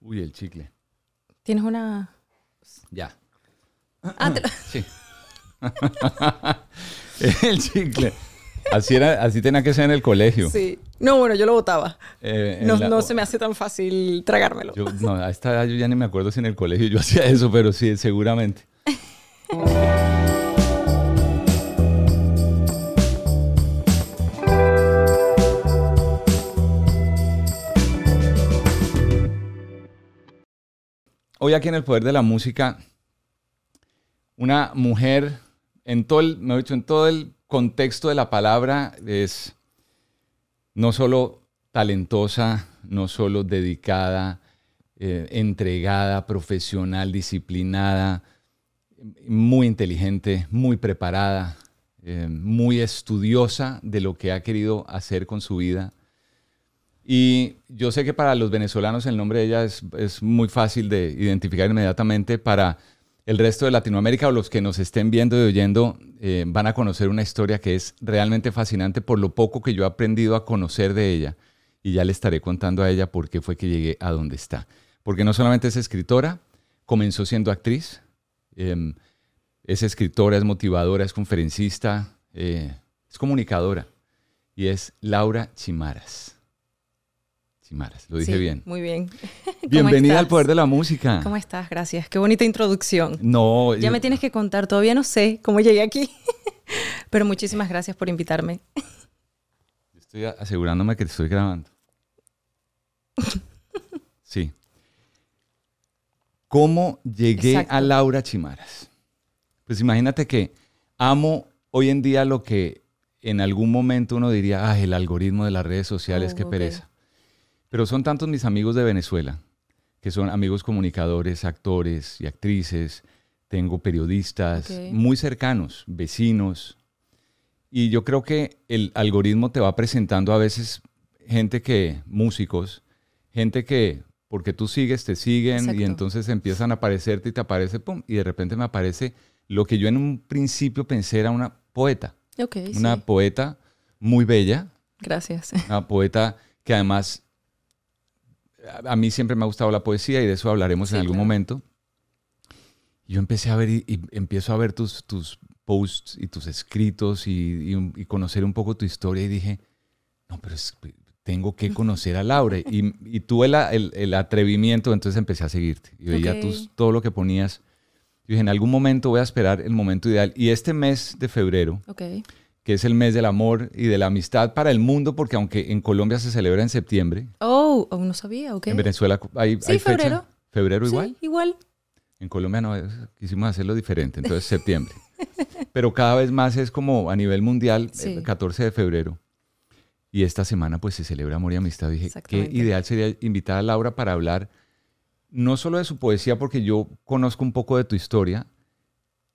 Uy, el chicle. ¿Tienes una...? Ya. Ah, te lo- Sí. el chicle. Así, era, así tenía que ser en el colegio. Sí. No, bueno, yo lo botaba. Eh, No, la- no se me hace tan fácil tragármelo. Yo, no, a esta edad yo ya ni me acuerdo si en el colegio yo hacía eso, pero sí, seguramente. Hoy aquí en el Poder de la Música, una mujer, en todo el, me he dicho, en todo el contexto de la palabra, es no solo talentosa, no solo dedicada, eh, entregada, profesional, disciplinada, muy inteligente, muy preparada, eh, muy estudiosa de lo que ha querido hacer con su vida. Y yo sé que para los venezolanos el nombre de ella es, muy fácil de identificar inmediatamente. Para el resto de Latinoamérica o los que nos estén viendo y oyendo eh, van a conocer una historia que es realmente fascinante por lo poco que yo he aprendido a conocer de ella. Y ya le estaré contando a ella por qué fue que llegué a donde está. Porque no solamente es escritora, comenzó siendo actriz, eh, es escritora, es motivadora, es conferencista, eh, es comunicadora. Y es Laura Chimaras. Chimaras, lo dije Sí, bien. Muy bien. ¿Cómo Bienvenida al poder de la música. ¿Cómo estás? Gracias. Qué bonita introducción. No, Ya yo- me tienes que contar. Todavía no sé cómo llegué aquí. Pero muchísimas gracias por invitarme. estoy asegurándome que te estoy grabando. Sí. ¿Cómo llegué Exacto. a Laura Chimaras? Pues imagínate que amo hoy en día lo que en algún momento uno diría, ah, el algoritmo de las redes sociales, Oh, qué ok. pereza. Pero son tantos mis amigos de Venezuela, que son amigos comunicadores, actores y actrices, tengo periodistas muy cercanos, vecinos, y yo creo que el algoritmo te va presentando a veces gente que, músicos, gente que, porque tú sigues, te siguen Exacto. y entonces empiezan a aparecerte y te aparece, pum, y de repente me aparece lo que yo en un principio pensé era una poeta, Ok, una sí. poeta muy bella, Gracias. una poeta que además a- mí siempre me ha gustado la poesía y de eso hablaremos Sí, en algún claro. momento. Yo empecé a ver y, y empiezo a ver tus, tus posts y tus escritos y, y y conocer un poco tu historia y dije, no, pero es- tengo que conocer a Laura. Y, y tuve la- el, el atrevimiento, entonces empecé a seguirte y veía Ok. tus, todo lo que ponías. Yo dije, en algún momento voy a esperar el momento ideal. Y este mes de febrero, Ok. Que es el mes del amor y de la amistad para el mundo, porque aunque en Colombia se celebra en septiembre, Oh, oh, no sabía, ok. en Venezuela hay, Sí, hay fecha. febrero. ¿Febrero Sí, igual? igual. En Colombia no, quisimos hacerlo diferente, entonces septiembre. Pero cada vez más es como a nivel mundial, Sí. el 14 de febrero. Y esta semana pues se celebra Amor y Amistad. Dije, qué ideal sería invitar a Laura para hablar no solo de su poesía, porque yo conozco un poco de tu historia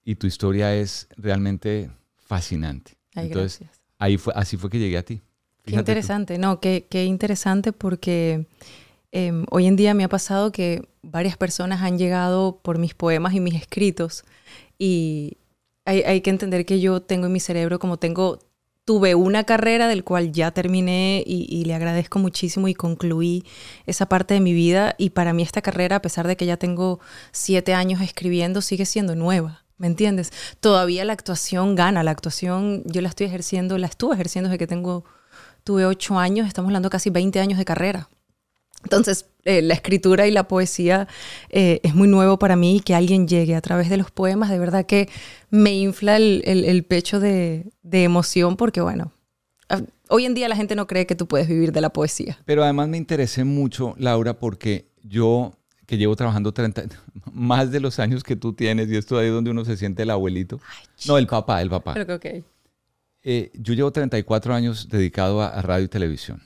y tu historia es realmente fascinante. Ay, Entonces, gracias. ahí fue, así fue que llegué a ti. Qué tú. interesante, no, qué, qué interesante porque em, hoy en día me ha pasado que varias personas han llegado por mis poemas y mis escritos y hay, hay que entender que yo tengo en mi cerebro como tengo, tuve una carrera del cual ya terminé y, y le agradezco muchísimo y concluí esa parte de mi vida y para mí esta carrera, a pesar de que ya tengo siete años escribiendo, sigue siendo nueva. ¿Me entiendes? Todavía la actuación gana, la actuación yo la estoy ejerciendo, la estuve ejerciendo desde que tengo tuve ocho años, estamos hablando casi 20 años de carrera. Entonces, eh, la escritura y la poesía eh, es muy nuevo para mí y que alguien llegue a través de los poemas, de verdad que me infla el, pecho de, de emoción porque, bueno, ah, hoy en día la gente no cree que tú puedes vivir de la poesía. Pero además me interesé mucho, Laura, porque yo que llevo trabajando 30, más de los años que tú tienes, y esto ahí donde uno se siente el abuelito. no, el papá, el papá. Creo que ok. Eh, yo llevo 34 años dedicado a, a radio y televisión.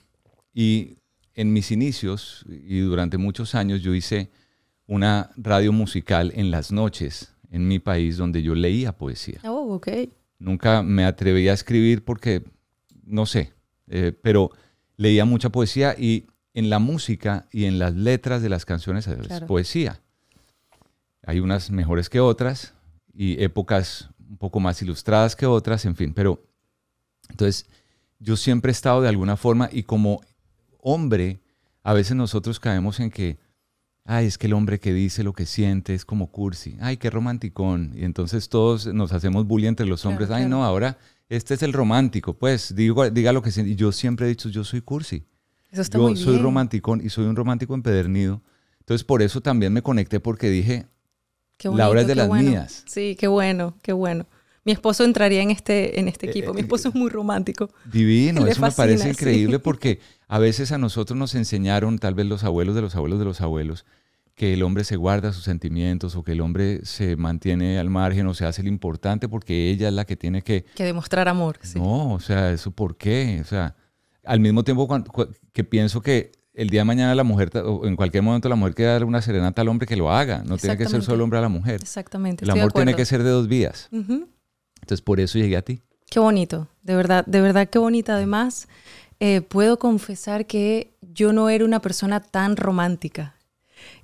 Y en mis inicios y durante muchos años yo hice una radio musical en las noches en mi país donde yo leía poesía. Oh, ok. Nunca me atreví a escribir porque, no sé, eh, pero leía mucha poesía y en la música y en las letras de las canciones es Claro. poesía. Hay unas mejores que otras y épocas un poco más ilustradas que otras, en fin, pero entonces yo siempre he estado de alguna forma y como hombre, a veces nosotros caemos en que ay, es que el hombre que dice lo que siente es como cursi, ay, qué romanticón. Y entonces todos nos hacemos bullying entre los hombres, ay, no, ahora este es el romántico, pues digo, diga lo que siente. Y yo siempre he dicho, yo soy cursi. Eso está yo muy soy romanticón y soy un romántico empedernido. Entonces por eso también me conecté porque dije, Qué la obra es bonito, de las bueno. mías. Sí, qué bueno, qué bueno. Mi esposo entraría en este, en este equipo. Mi esposo es muy romántico. Divino, Le eso me parece sí. increíble porque a veces a nosotros nos enseñaron, tal vez los abuelos de los abuelos de los abuelos, que el hombre se guarda sus sentimientos o que el hombre se mantiene al margen o se hace el importante porque ella es la que tiene que... Que demostrar amor. Sí. No, o sea, ¿eso por qué? O sea, al mismo tiempo que pienso que el día de mañana la mujer, o en cualquier momento la mujer quiere darle una serenata al hombre que lo haga, no tiene que ser solo hombre a la mujer. Exactamente. El amor tiene que ser de dos vías. Ujú. Entonces por eso llegué a ti. Qué bonito, de verdad, de verdad qué bonita. Además, eh, puedo confesar que yo no era una persona tan romántica.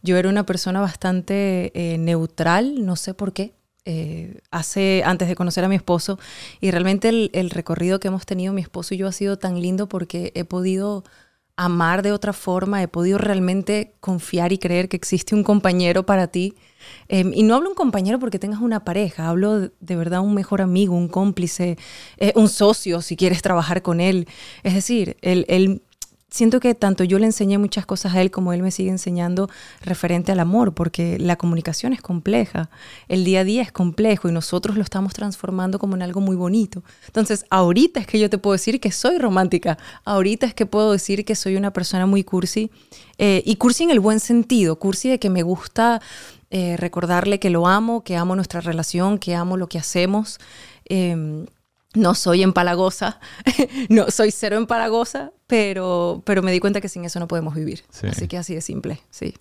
Yo era una persona bastante eh, neutral, no sé por qué. Eh, hace antes de conocer a mi esposo y realmente el, recorrido que hemos tenido mi esposo y yo ha sido tan lindo porque he podido amar de otra forma, he podido realmente confiar y creer que existe un compañero para ti. Eh, y no hablo un compañero porque tengas una pareja, hablo de, verdad un mejor amigo, un cómplice, eh, un socio si quieres trabajar con él. Es decir, él- siento que tanto yo le enseñé muchas cosas a él como él me sigue enseñando referente al amor, porque la comunicación es compleja, el día a día es complejo y nosotros lo estamos transformando como en algo muy bonito. Entonces, ahorita es que yo te puedo decir que soy romántica, ahorita es que puedo decir que soy una persona muy cursi, eh, y cursi en el buen sentido, cursi de que me gusta eh, recordarle que lo amo, que amo nuestra relación, que amo lo que hacemos. Em, no soy empalagosa, no soy cero empalagosa, pero, pero me di cuenta que sin eso no podemos vivir. Sí. Así que así de simple, sí.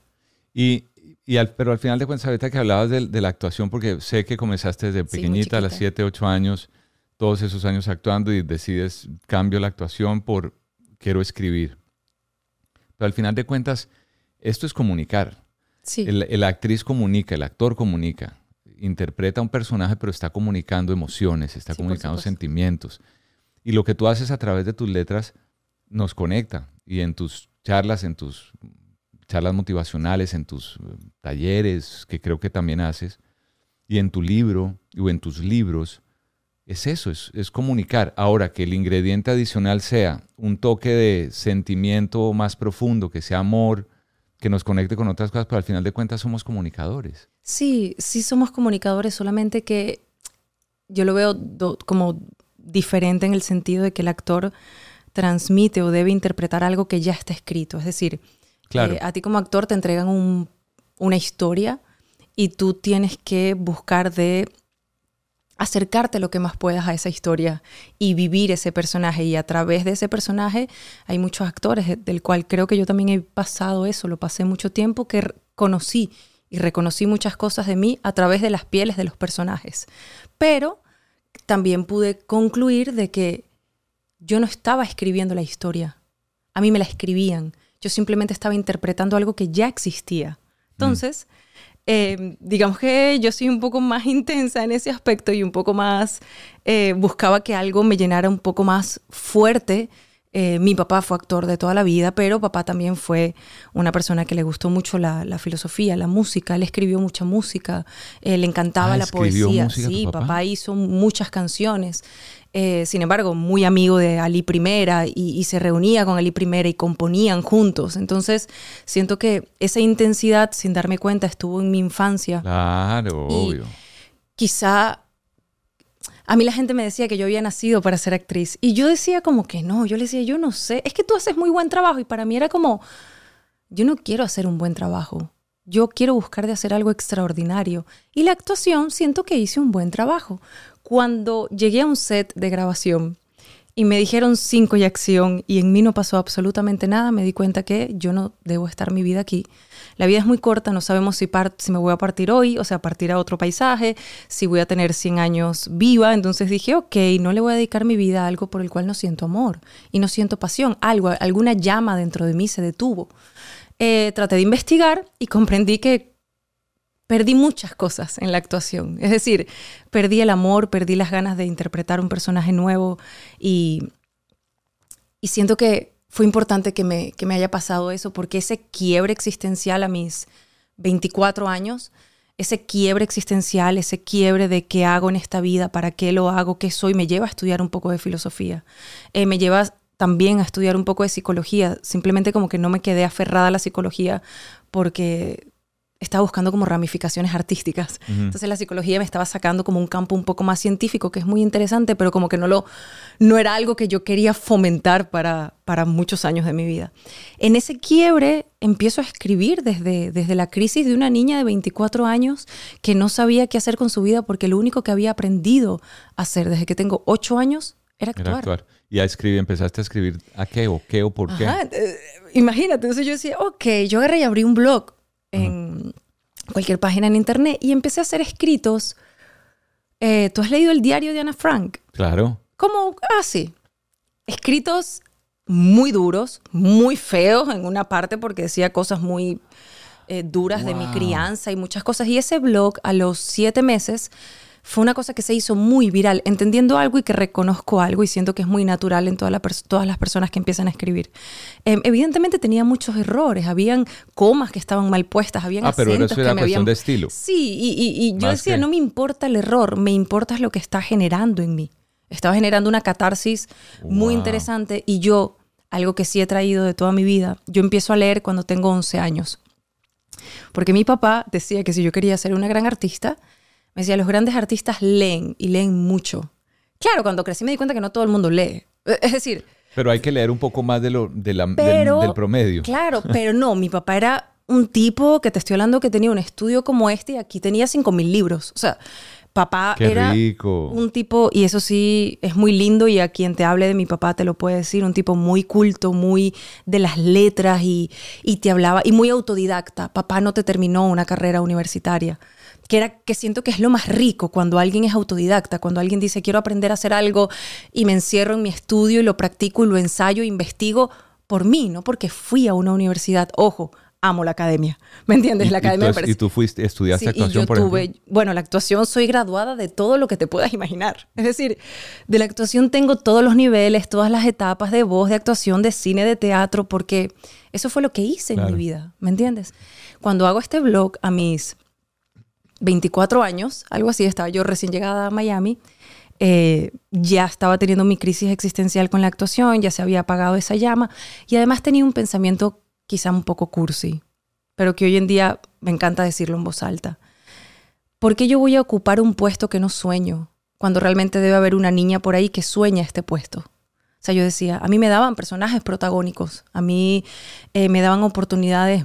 Y, y al- pero al final de cuentas, ahorita que hablabas de, de la actuación, porque sé que comenzaste desde Sí, pequeñita, a las chiquita. 7, 8 años, todos esos años actuando y decides cambio la actuación por quiero escribir. Pero al final de cuentas, esto es comunicar. Sí, El, el actriz comunica, el actor comunica, interpreta un personaje, pero está comunicando emociones, está Sí, comunicando sentimientos. Y lo que tú haces a través de tus letras nos conecta. Y en tus charlas, en tus charlas motivacionales, en tus eh, talleres, que creo que también haces, y en tu libro o en tus libros, es eso, es, es comunicar. Ahora, que el ingrediente adicional sea un toque de sentimiento más profundo, que sea amor, que nos conecte con otras cosas, pero al final de cuentas somos comunicadores. sí, sí somos comunicadores, solamente que yo lo veo do- como diferente en el sentido de que el actor transmite o debe interpretar algo que ya está escrito. Es decir, Claro. Eh, a ti como actor te entregan un- una historia y tú tienes que buscar de acercarte lo que más puedas a esa historia y vivir ese personaje. Y a través de ese personaje hay muchos actores, del cual creo que yo también he pasado eso, lo pasé mucho tiempo, que conocí y reconocí muchas cosas de mí a través de las pieles de los personajes. Pero también pude concluir de que yo no estaba escribiendo la historia, a mí me la escribían. Yo simplemente estaba interpretando algo que ya existía. Entonces, eh, digamos que yo soy un poco más intensa en ese aspecto y un poco más, eh, buscaba que algo me llenara un poco más fuerte. Eh, mi papá fue actor de toda la vida, pero papá también fue una persona que le gustó mucho la, la filosofía, la música. Él escribió mucha música, eh, le encantaba Ah, la ¿escribió poesía. música sí, papá? papá hizo muchas canciones. Eh, sin embargo, muy amigo de Ali Primera y, y se reunía con Ali Primera y componían juntos. Entonces, siento que esa intensidad, sin darme cuenta, estuvo en mi infancia. Claro, Y- obvio. Quizá a mí la gente me decía que yo había nacido para ser actriz y yo decía como que no, yo le decía, yo no sé, es que tú haces muy buen trabajo y para mí era como, yo no quiero hacer un buen trabajo, yo quiero buscar de hacer algo extraordinario y la actuación siento que hice un buen trabajo. Cuando llegué a un set de grabación y me dijeron cinco y acción y en mí no pasó absolutamente nada, me di cuenta que yo no debo estar mi vida aquí. La vida es muy corta, no sabemos si, si me voy a partir hoy, o sea, partir a otro paisaje, si voy a tener 100 años viva. Entonces dije, ok, no le voy a dedicar mi vida a algo por el cual no siento amor y no siento pasión. Algo, alguna llama dentro de mí se detuvo. Eh, traté de investigar y comprendí que perdí muchas cosas en la actuación. Es decir, perdí el amor, perdí las ganas de interpretar un personaje nuevo y, y siento que fue importante que me, que me haya pasado eso porque ese quiebre existencial a mis, 24 años, ese quiebre existencial, ese quiebre de qué hago en esta vida, para qué lo hago, qué soy, me lleva a estudiar un poco de filosofía. Eh, me lleva también a estudiar un poco de psicología. Simplemente como que no me quedé aferrada a la psicología porque estaba buscando como ramificaciones artísticas. Entonces la psicología me estaba sacando como un campo un poco más científico, que es muy interesante, pero como que no, lo, no era algo que yo quería fomentar para, para muchos años de mi vida. En ese quiebre empiezo a escribir desde, desde la crisis de una niña de 24 años que no sabía qué hacer con su vida porque lo único que había aprendido a hacer desde que tengo 8 años era actuar. Era actuar. Y a escribir, empezaste a escribir a qué o qué o por qué. Eh, imagínate, entonces yo decía, ok, yo agarré y abrí un blog en cualquier página en internet y empecé a hacer escritos. Eh, ¿Tú has leído el diario de Ana Frank? Claro. Como, ah, sí. Escritos muy duros, muy feos en una parte porque decía cosas muy eh, duras de mi crianza y muchas cosas. Y ese blog a los siete meses fue una cosa que se hizo muy viral, entendiendo algo y que reconozco algo y siento que es muy natural en todas las personas que empiezan a escribir. Em, evidentemente tenía muchos errores, habían comas que estaban mal puestas, habían ah, pero eso era cuestión de estilo. Sí, y, yo decía, no me importa el error, me importa lo que está generando en mí. Estaba generando una catarsis muy interesante y yo, algo que sí he traído de toda mi vida, yo empiezo a leer cuando tengo 11 años. Porque mi papá decía que si yo quería ser una gran artista, me decía, los grandes artistas leen y leen mucho. Claro, cuando crecí me di cuenta que no todo el mundo lee. E, es decir... Pero hay que leer un poco más de lo, de la, del, promedio. Claro, pero no, mi papá era un tipo que te estoy hablando que tenía un estudio como este y aquí tenía 5.000 libros. O sea, papá era un tipo, y eso sí es muy lindo y a quien te hable de mi papá te lo puede decir, un tipo muy culto, muy de las letras y, y te hablaba, y muy autodidacta. Papá no te terminó una carrera universitaria que era que siento que es lo más rico cuando alguien es autodidacta, cuando alguien dice quiero aprender a hacer algo y me encierro en mi estudio y lo practico y lo ensayo, e investigo por mí, no porque fui a una universidad. Ojo, amo la academia. ¿Me entiendes? La academia y, tú, y tú fuiste, estudiaste actuación, por tuve, Bueno, la actuación soy graduada de todo lo que te puedas imaginar. Es decir, de la actuación tengo todos los niveles, todas las etapas de voz, de actuación, de cine, de teatro, porque eso fue lo que hice en mi vida. ¿Me entiendes? Cuando hago este blog a mis 24 años, algo así, estaba yo recién llegada a Miami, eh, ya estaba teniendo mi crisis existencial con la actuación, ya se había apagado esa llama y además tenía un pensamiento quizá un poco cursi, pero que hoy en día me encanta decirlo en voz alta. ¿Por qué yo voy a ocupar un puesto que no sueño cuando realmente debe haber una niña por ahí que sueña este puesto? O sea, yo decía, a mí me daban personajes protagónicos, a mí eh, me daban oportunidades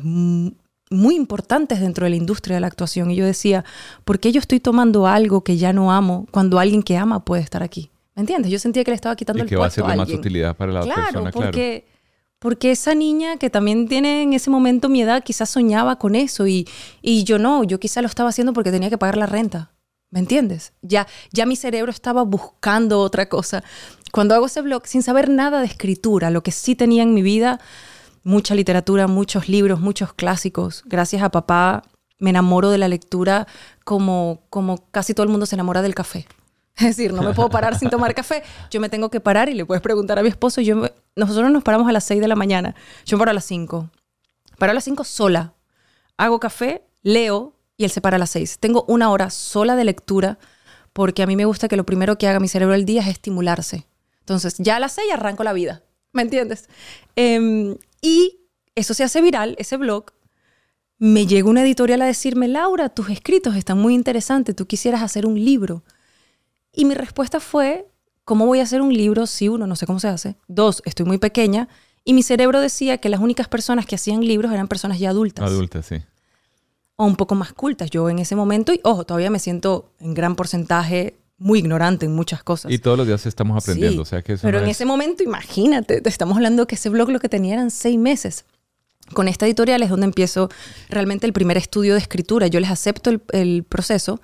muy importantes dentro de la industria de la actuación. Y yo decía, ¿por qué yo estoy tomando algo que ya no amo cuando alguien que ama puede estar aquí? ¿Me entiendes? Yo sentía que le estaba quitando el puesto va a ser de más utilidad para la persona, porque, claro. Porque esa niña que también tiene en ese momento mi edad quizás soñaba con eso y, y yo no, yo quizás lo estaba haciendo porque tenía que pagar la renta. ¿Me entiendes? Ya, ya mi cerebro estaba buscando otra cosa. Cuando hago ese blog, sin saber nada de escritura, lo que sí tenía en mi vida mucha literatura, muchos libros, muchos clásicos. Gracias a papá me enamoro de la lectura como, como casi todo el mundo se enamora del café. Es decir, no me puedo parar sin tomar café. Yo me tengo que parar y le puedes preguntar a mi esposo. Yo nosotros nos paramos a las 6 de la mañana. Yo me paro a las 5. Paro a las 5 sola. Hago café, leo y él se para a las 6. Tengo una hora sola de lectura porque a mí me gusta que lo primero que haga mi cerebro el día es estimularse. Entonces, ya a las 6 arranco la vida. ¿Me entiendes? Eh, y eso se hace viral, ese blog. Me llega una editorial a decirme, Laura, tus escritos están muy interesantes, tú quisieras hacer un libro. Y mi respuesta fue, ¿cómo voy a hacer un libro si uno, no sé cómo se hace? Dos, estoy muy pequeña. Y mi cerebro decía que las únicas personas que hacían libros eran personas ya adultas. Adultas, sí. O un poco más cultas. Yo en ese momento, y ojo, todavía me siento en gran porcentaje muy ignorante en muchas cosas. Y todos los días estamos aprendiendo, o sea que Pero en ese momento, imagínate, te estamos hablando que ese blog lo que tenía eran seis meses. Con esta editorial es donde empiezo realmente el primer estudio de escritura. Yo les acepto el, proceso,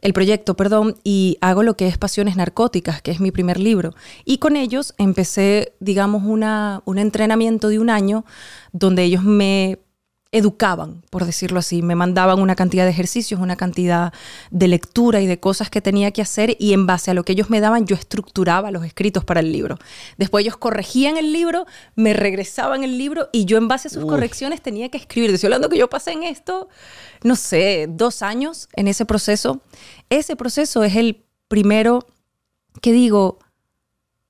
el proyecto, perdón, y hago lo que es Pasiones Narcóticas, que es mi primer libro. Y con ellos empecé, digamos, una, un entrenamiento de un año donde ellos me educaban, por decirlo así. Me mandaban una cantidad de ejercicios, una cantidad de lectura y de cosas que tenía que hacer y en base a lo que ellos me daban yo estructuraba los escritos para el libro. Después ellos corregían el libro, me regresaban el libro y yo en base a sus correcciones tenía que escribir. Estoy hablando que yo pasé en esto, no sé, dos años en ese proceso. Ese proceso es el primero que digo,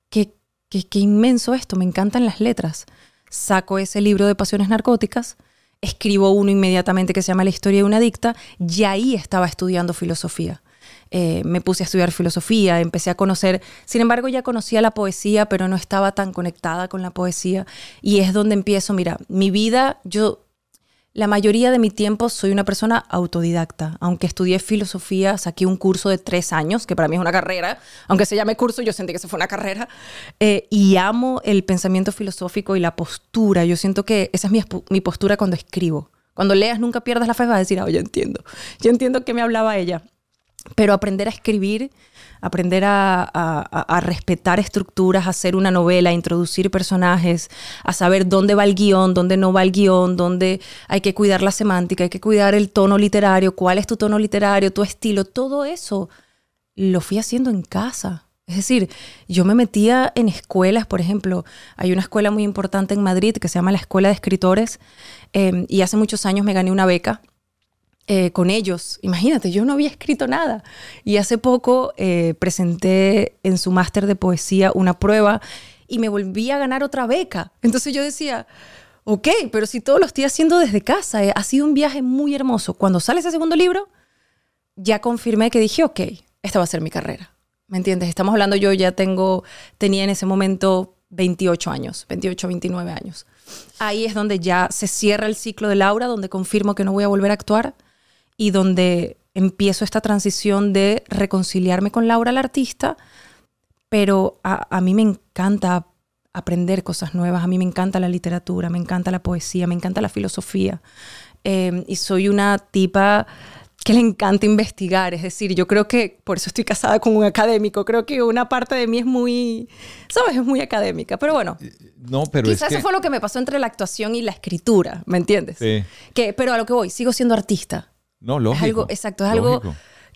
que, que inmenso esto, me encantan las letras. Saco ese libro de pasiones narcóticas escribo uno inmediatamente que se llama La historia de una adicta, y ahí estaba estudiando filosofía. Eh, me puse a estudiar filosofía, empecé a conocer, sin embargo ya conocía la poesía, pero no estaba tan conectada con la poesía, y es donde empiezo, mira, mi vida, yo la mayoría de mi tiempo soy una persona autodidacta. Aunque estudié filosofía, saqué un curso de tres años, que para mí es una carrera. Aunque se llame curso, yo sentí que se fue una carrera. Eh, y amo el pensamiento filosófico y la postura. Yo siento que esa es mi, postura cuando escribo. Cuando leas, nunca pierdas la fe, vas a decir, ah, yo entiendo. Yo entiendo que me hablaba ella. Pero aprender a escribir aprender a, respetar estructuras, hacer una novela, introducir personajes, a saber dónde va el guion, dónde no va el guion, dónde hay que cuidar la semántica, hay que cuidar el tono literario, cuál es tu tono literario, tu estilo, todo eso lo fui haciendo en casa. Es decir, yo me metía en escuelas, por ejemplo, hay una escuela muy importante en Madrid que se llama la Escuela de Escritores eh, y hace muchos años me gané una beca eh, con ellos. Imagínate, yo no había escrito nada. Y hace poco eh, presenté en su máster de poesía una prueba y me volví a ganar otra beca. Entonces yo decía, ok, pero si todo lo estoy haciendo desde casa, eh, ha sido un viaje muy hermoso. Cuando sale ese segundo libro, ya confirmé que dije, ok, esta va a ser mi carrera. ¿Me entiendes? Estamos hablando, yo ya tengo, tenía en ese momento 28 años, 28, 29 años. Ahí es donde ya se cierra el ciclo de Laura, donde confirmo que no voy a volver a actuar y donde empiezo esta transición de reconciliarme con Laura, la artista, pero a, mí me encanta aprender cosas nuevas, a mí me encanta la literatura, me encanta la poesía, me encanta la filosofía. Em, y soy una tipa que le encanta investigar, es decir, yo creo que por eso estoy casada con un académico, creo que una parte de mí es muy, sabes, es muy académica, pero bueno. Eh, no, pero quizás eso fue lo que me pasó entre la actuación y la escritura, ¿me entiendes? Sí. Que, pero a lo que voy, sigo siendo artista. No, lógico. Es algo, exacto, es algo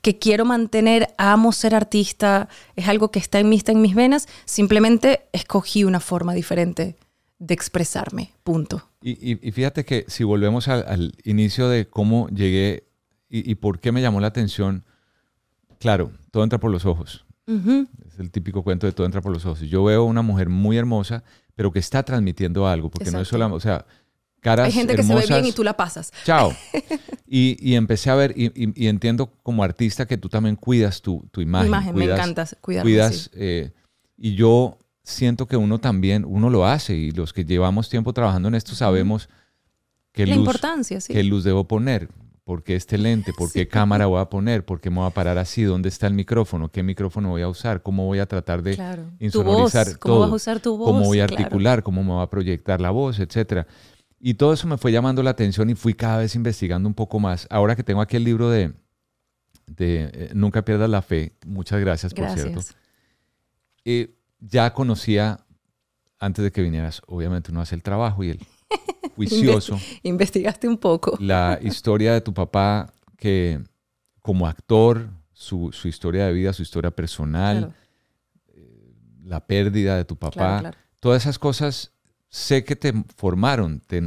que quiero mantener, amo ser artista, es algo que está en mí, está en mis venas, simplemente escogí una forma diferente de expresarme, punto. Y, fíjate que si volvemos al, inicio de cómo llegué y, por qué me llamó la atención, claro, todo entra por los ojos. Es el típico cuento de todo entra por los ojos. Yo veo una mujer muy hermosa, pero que está transmitiendo algo, porque no es solamente, o sea, hay gente que se ve bien y tú la pasas. Chao. Y, empecé a ver, y, entiendo como artista que tú también cuidas tu, tu imagen. imagen, me encanta cuidarla. Cuidas, eh, y yo siento que uno también, uno lo hace, y los que llevamos tiempo trabajando en esto sabemos qué La luz, importancia, sí. qué luz debo poner, por qué este lente, por qué cámara voy a poner, por qué me voy a parar así, dónde está el micrófono, qué micrófono voy a usar, cómo voy a tratar de insonorizar ¿Cómo vas a usar tu voz? cómo voy a articular, cómo me va a proyectar la voz, etcétera. Y todo eso me fue llamando la atención y fui cada vez investigando un poco más. Ahora que tengo aquí el libro de, de eh, Nunca pierdas la fe, muchas gracias, por cierto. Eh, ya conocía, antes de que vinieras, obviamente uno hace el trabajo y el juicioso. Investigaste un poco. la historia de tu papá que como actor, su, historia de vida, su historia personal, eh, la pérdida de tu papá, todas esas cosas sé que te formaron, te,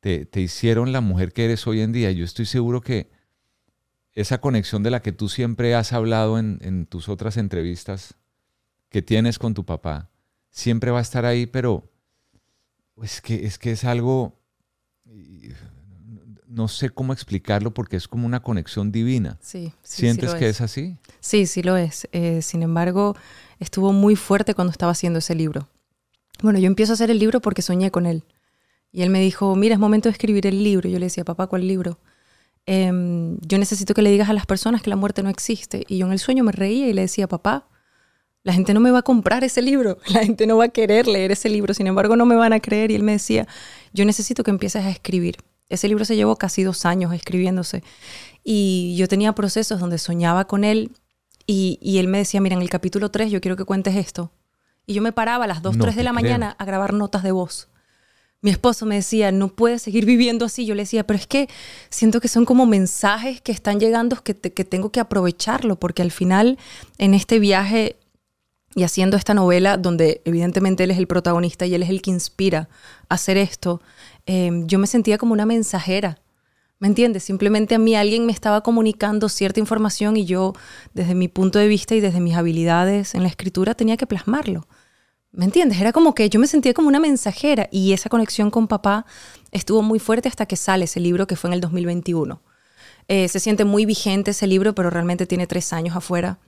te, hicieron la mujer que eres hoy en día. Yo estoy seguro que esa conexión de la que tú siempre has hablado en, tus otras entrevistas que tienes con tu papá, siempre va a estar ahí, pero es que es, que es algo, no sé cómo explicarlo porque es como una conexión divina. Sí, ¿Sientes que es. así? Sí, sí lo es. Eh, sin embargo, estuvo muy fuerte cuando estaba haciendo ese libro. Bueno, yo empiezo a hacer el libro porque soñé con él. Y él me dijo, mira, es momento de escribir el libro. Yo le decía, papá, ¿cuál libro? Em, yo necesito que le digas a las personas que la muerte no existe. Y yo en el sueño me reía y le decía, papá, la gente no me va a comprar ese libro, la gente no va a querer leer ese libro, sin embargo no me van a creer. Y él me decía, yo necesito que empieces a escribir. Ese libro se llevó casi dos años escribiéndose. Y yo tenía procesos donde soñaba con él y, y él me decía, mira, en el capítulo 3 yo quiero que cuentes esto. Y yo me paraba a las 2, 3 de la mañana a grabar notas de voz. Mi esposo me decía, no puedes seguir viviendo así. Yo le decía, pero es que siento que son como mensajes que están llegando que, que tengo que aprovecharlo, porque al final en este viaje y haciendo esta novela, donde evidentemente él es el protagonista y él es el que inspira a hacer esto, em, yo me sentía como una mensajera. ¿Me entiendes? Simplemente a mí alguien me estaba comunicando cierta información y yo, desde mi punto de vista y desde mis habilidades en la escritura, tenía que plasmarlo. ¿Me entiendes? Era como que yo me sentía como una mensajera y esa conexión con papá estuvo muy fuerte hasta que sale ese libro que fue en el 2021. Eh, se siente muy vigente ese libro, pero realmente tiene tres años afuera.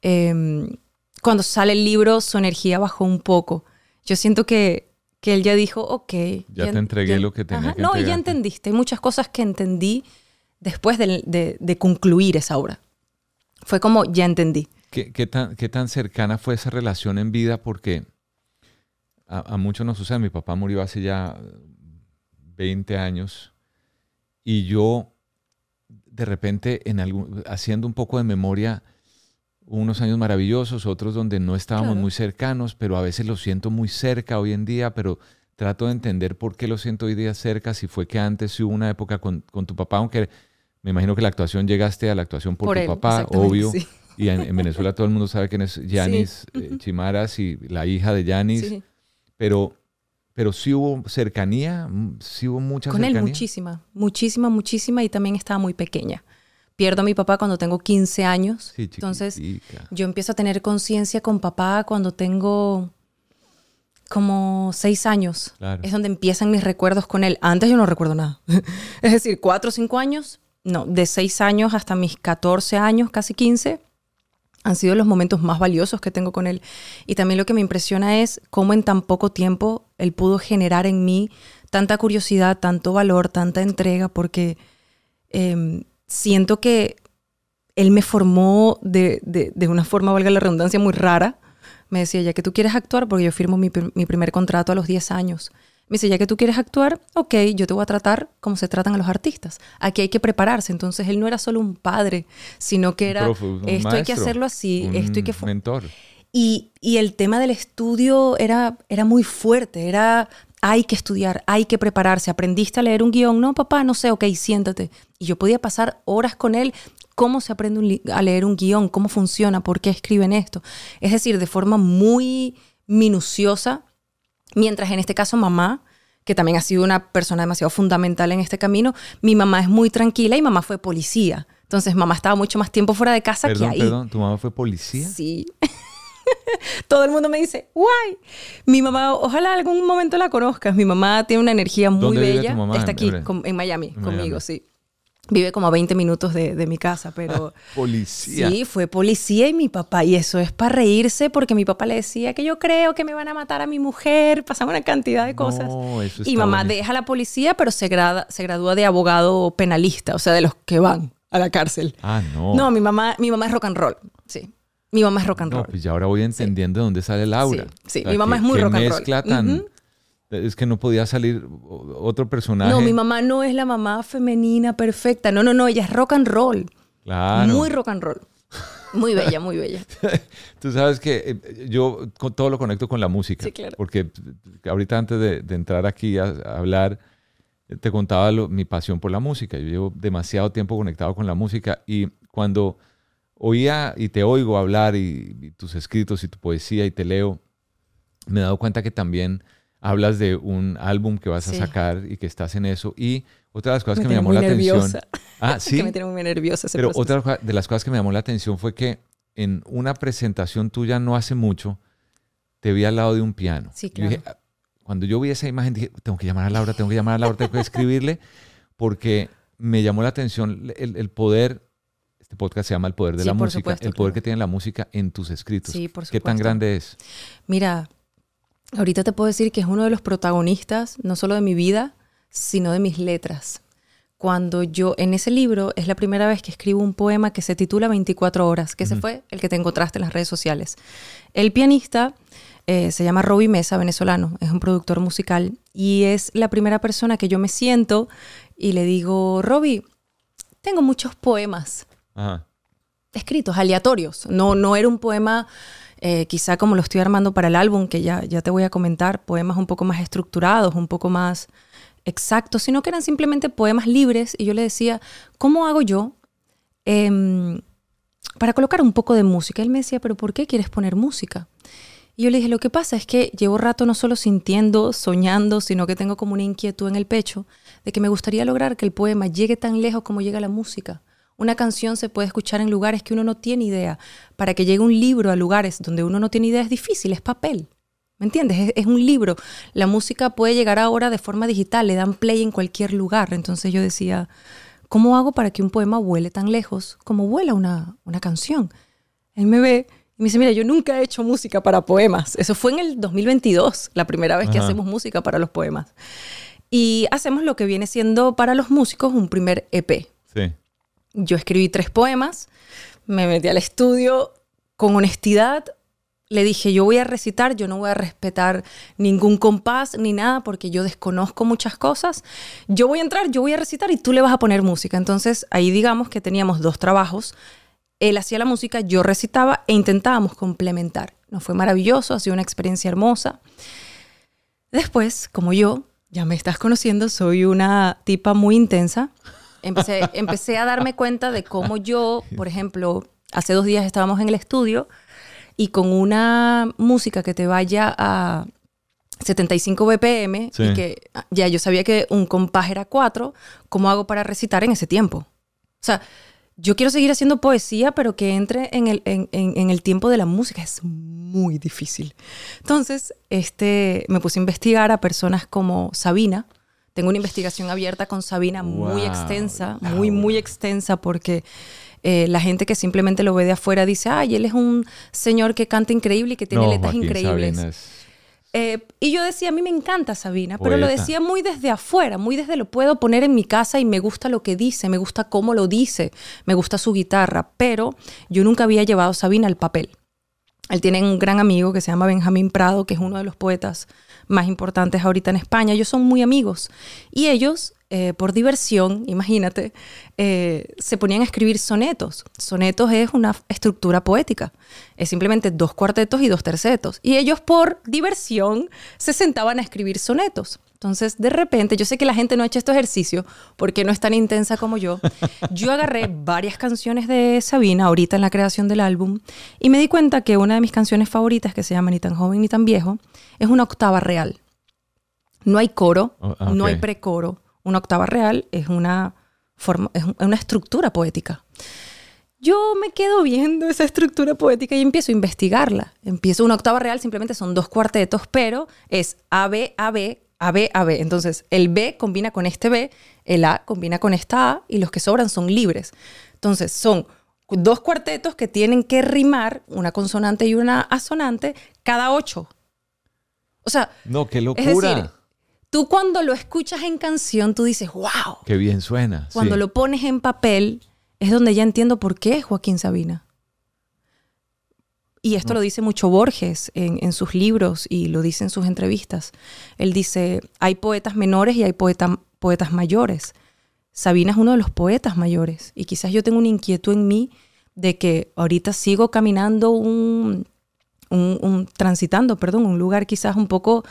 Em, cuando sale el libro, su energía bajó un poco. Yo siento que, que él ya dijo, ok. Ya, te entregué lo que tenía que No, y ya entendiste. Hay muchas cosas que entendí después de, de, concluir esa obra. Fue como, ya entendí. ¿Qué, qué, tan, ¿Qué tan cercana fue esa relación en vida? Porque a, muchos nos sucede. Mi papá murió hace ya 20 años y yo de repente en algún, haciendo un poco de memoria unos años maravillosos, otros donde no estábamos muy cercanos, pero a veces lo siento muy cerca hoy en día, pero trato de entender por qué lo siento hoy día cerca, si fue que antes hubo una época con, tu papá, aunque me imagino que la actuación llegaste a la actuación por, tu papá, obvio. Y en, Venezuela todo el mundo sabe quién es Yanis eh, Chimaras y la hija de Yanis. Pero, pero sí hubo cercanía, mm, sí hubo mucha Con él muchísima, muchísima, muchísima y también estaba muy pequeña. Pierdo a mi papá cuando tengo 15 años. entonces yo empiezo a tener conciencia con papá cuando tengo como 6 años. Es donde empiezan mis recuerdos con él. Antes yo no recuerdo nada. es decir, 4 o 5 años, no, de 6 años hasta mis 14 años, casi 15 han sido los momentos más valiosos que tengo con él. Y también lo que me impresiona es cómo en tan poco tiempo él pudo generar en mí tanta curiosidad, tanto valor, tanta entrega, porque em, siento que él me formó de, de, una forma, valga la redundancia, muy rara. Me decía, ya que tú quieres actuar, porque yo firmo mi, mi primer contrato a los 10 años. Me dice, ya que tú quieres actuar, ok, yo te voy a tratar como se tratan a los artistas. Aquí hay que prepararse. Entonces él no era solo un padre, sino que era, esto hay que hacerlo así, esto hay que... Mentor. Y, y, el tema del estudio era, era muy fuerte, era hay que estudiar, hay que prepararse. ¿Aprendiste a leer un guion? No, papá, no sé, ok, siéntate. Y yo podía pasar horas con él. ¿Cómo se aprende a leer un guion? ¿Cómo funciona? ¿Por qué escriben esto? Es decir, de forma muy minuciosa Mientras en este caso mamá, que también ha sido una persona demasiado fundamental en este camino, mi mamá es muy tranquila y mamá fue policía. Entonces mamá estaba mucho más tiempo fuera de casa que ahí. Perdón, ¿tu mamá fue policía? Sí. Todo el mundo me dice, guay. Mi mamá, ojalá algún momento la conozcas. Mi mamá tiene una energía muy bella. Está aquí, en, Miami, conmigo, sí. Vive como a 20 minutos de, mi casa, pero... policía. Sí, fue policía y mi papá. Y eso es para reírse porque mi papá le decía que yo creo que me van a matar a mi mujer. Pasaba una cantidad de cosas. y mamá deja la policía, pero se, grada, se gradúa de abogado penalista, o sea, de los que van a la cárcel. Ah, no. No, mi mamá, mi mamá es rock and roll, sí. Mi mamá es rock and roll. No, pues ya ahora voy entendiendo de dónde sale Laura. Sí, mi mamá es muy rock and roll. tan... Es que no podía salir otro personaje. No, mi mamá no es la mamá femenina perfecta. No, no, no, ella es rock and roll. Claro. Muy rock and roll. Muy bella, muy bella. Tú sabes que eh, yo todo lo conecto con la música. Sí, claro. Porque ahorita antes de, entrar aquí a, hablar, te contaba mi pasión por la música. Yo llevo demasiado tiempo conectado con la música y cuando oía y te oigo hablar y, y tus escritos y tu poesía y te leo, me he dado cuenta que también hablas de un álbum que vas a sacar y que estás en eso. Y otra de las cosas que me llamó la atención. Ah, sí. que me tiene muy nerviosa ese Pero otra de las cosas que me llamó la atención fue que en una presentación tuya no hace mucho, te vi al lado de un piano. Sí, claro. Ah, cuando yo vi esa imagen, dije, tengo que llamar a Laura, tengo que llamar a Laura, tengo que escribirle, porque me llamó la atención el, poder. Este podcast se llama El Poder de la Música. el poder que tiene la música en tus escritos. Sí, por supuesto. ¿Qué tan grande es? Mira, Ahorita te puedo decir que es uno de los protagonistas, no solo de mi vida, sino de mis letras. Cuando yo, en ese libro, es la primera vez que escribo un poema que se titula 24 horas, que ese fue el que te encontraste en las redes sociales. El pianista eh, se llama Robbie Mesa, venezolano, es un productor musical y es la primera persona que yo me siento y le digo, Robbie, tengo muchos poemas. Escritos, aleatorios. No, no era un poema, eh, quizá como lo estoy armando para el álbum, que ya, ya te voy a comentar, poemas un poco más estructurados, un poco más exactos, sino que eran simplemente poemas libres. Y yo le decía, ¿cómo hago yo em, para colocar un poco de música? Él me decía, ¿pero por qué quieres poner música? Y yo le dije, lo que pasa es que llevo rato no solo sintiendo, soñando, sino que tengo como una inquietud en el pecho de que me gustaría lograr que el poema llegue tan lejos como llega la música. Una canción se puede escuchar en lugares que uno no tiene idea. Para que llegue un libro a lugares donde uno no tiene idea es difícil, es papel. ¿Me entiendes? Es, un libro. La música puede llegar ahora de forma digital, le dan play en cualquier lugar. Entonces yo decía, ¿cómo hago para que un poema vuele tan lejos como vuela una, una canción? Él me ve y me dice, mira, yo nunca he hecho música para poemas. Eso fue en el 2022, la primera vez que hacemos música para los poemas. Y hacemos lo que viene siendo para los músicos un primer EP. Yo escribí tres poemas, me metí al estudio con honestidad, le dije, yo voy a recitar, yo no voy a respetar ningún compás ni nada porque yo desconozco muchas cosas. Yo voy a entrar, yo voy a recitar y tú le vas a poner música. Entonces ahí digamos que teníamos dos trabajos. Él hacía la música, yo recitaba e intentábamos complementar. Nos fue maravilloso, ha sido una experiencia hermosa. Después, como yo, ya me estás conociendo, soy una tipa muy intensa. Empecé, empecé a darme cuenta de cómo yo, por ejemplo, hace dos días estábamos en el estudio y con una música que te vaya a 75 BPM y que ya yo sabía que un compás era 4, ¿cómo hago para recitar en ese tiempo? O sea, yo quiero seguir haciendo poesía, pero que entre en el, en, en, el tiempo de la música es muy difícil. Entonces, este, me puse a investigar a personas como Sabina. Tengo una investigación abierta con Sabina muy extensa, muy, muy extensa, porque eh, la gente que simplemente lo ve de afuera dice, ay, él es un señor que canta increíble y que tiene letras increíbles. Eh, y yo decía, a mí me encanta Sabina, pero lo decía muy desde afuera, muy desde lo puedo poner en mi casa y me gusta lo que dice, me gusta cómo lo dice, me gusta su guitarra, pero yo nunca había llevado a Sabina al papel. Él tiene un gran amigo que se llama Benjamín Prado, que es uno de los poetas más importantes ahorita en España. Ellos son muy amigos y ellos eh, por diversión, imagínate, eh, se ponían a escribir sonetos. Sonetos es una estructura poética. Es simplemente dos cuartetos y dos tercetos. Y ellos por diversión se sentaban a escribir sonetos. Entonces, de repente, yo sé que la gente no ha hecho este ejercicio porque no es tan intensa como yo. Yo agarré varias canciones de Sabina ahorita en la creación del álbum y me di cuenta que una de mis canciones favoritas, que se llama Ni tan joven ni tan viejo, es una octava real. No hay coro, oh, no hay precoro, una octava real es una, forma, es una estructura poética. Yo me quedo viendo esa estructura poética y empiezo a investigarla. Empiezo una octava real, simplemente son dos cuartetos, pero es A, B, A, B, A, B, A, B. Entonces, el B combina con este B, el A combina con esta A y los que sobran son libres. Entonces, son dos cuartetos que tienen que rimar una consonante y una asonante cada ocho. O sea, no, qué locura tú cuando lo escuchas en canción, tú dices, wow. Qué bien suena. Cuando lo pones en papel, es donde ya entiendo por qué es Joaquín Sabina. Y esto lo dice mucho Borges en, sus libros y lo dice en sus entrevistas. Él dice, hay poetas menores y hay poetas mayores. Sabina es uno de los poetas mayores. Y quizás yo tengo una inquietud en mí de que ahorita sigo caminando un, un transitando, perdón, un lugar quizás un poco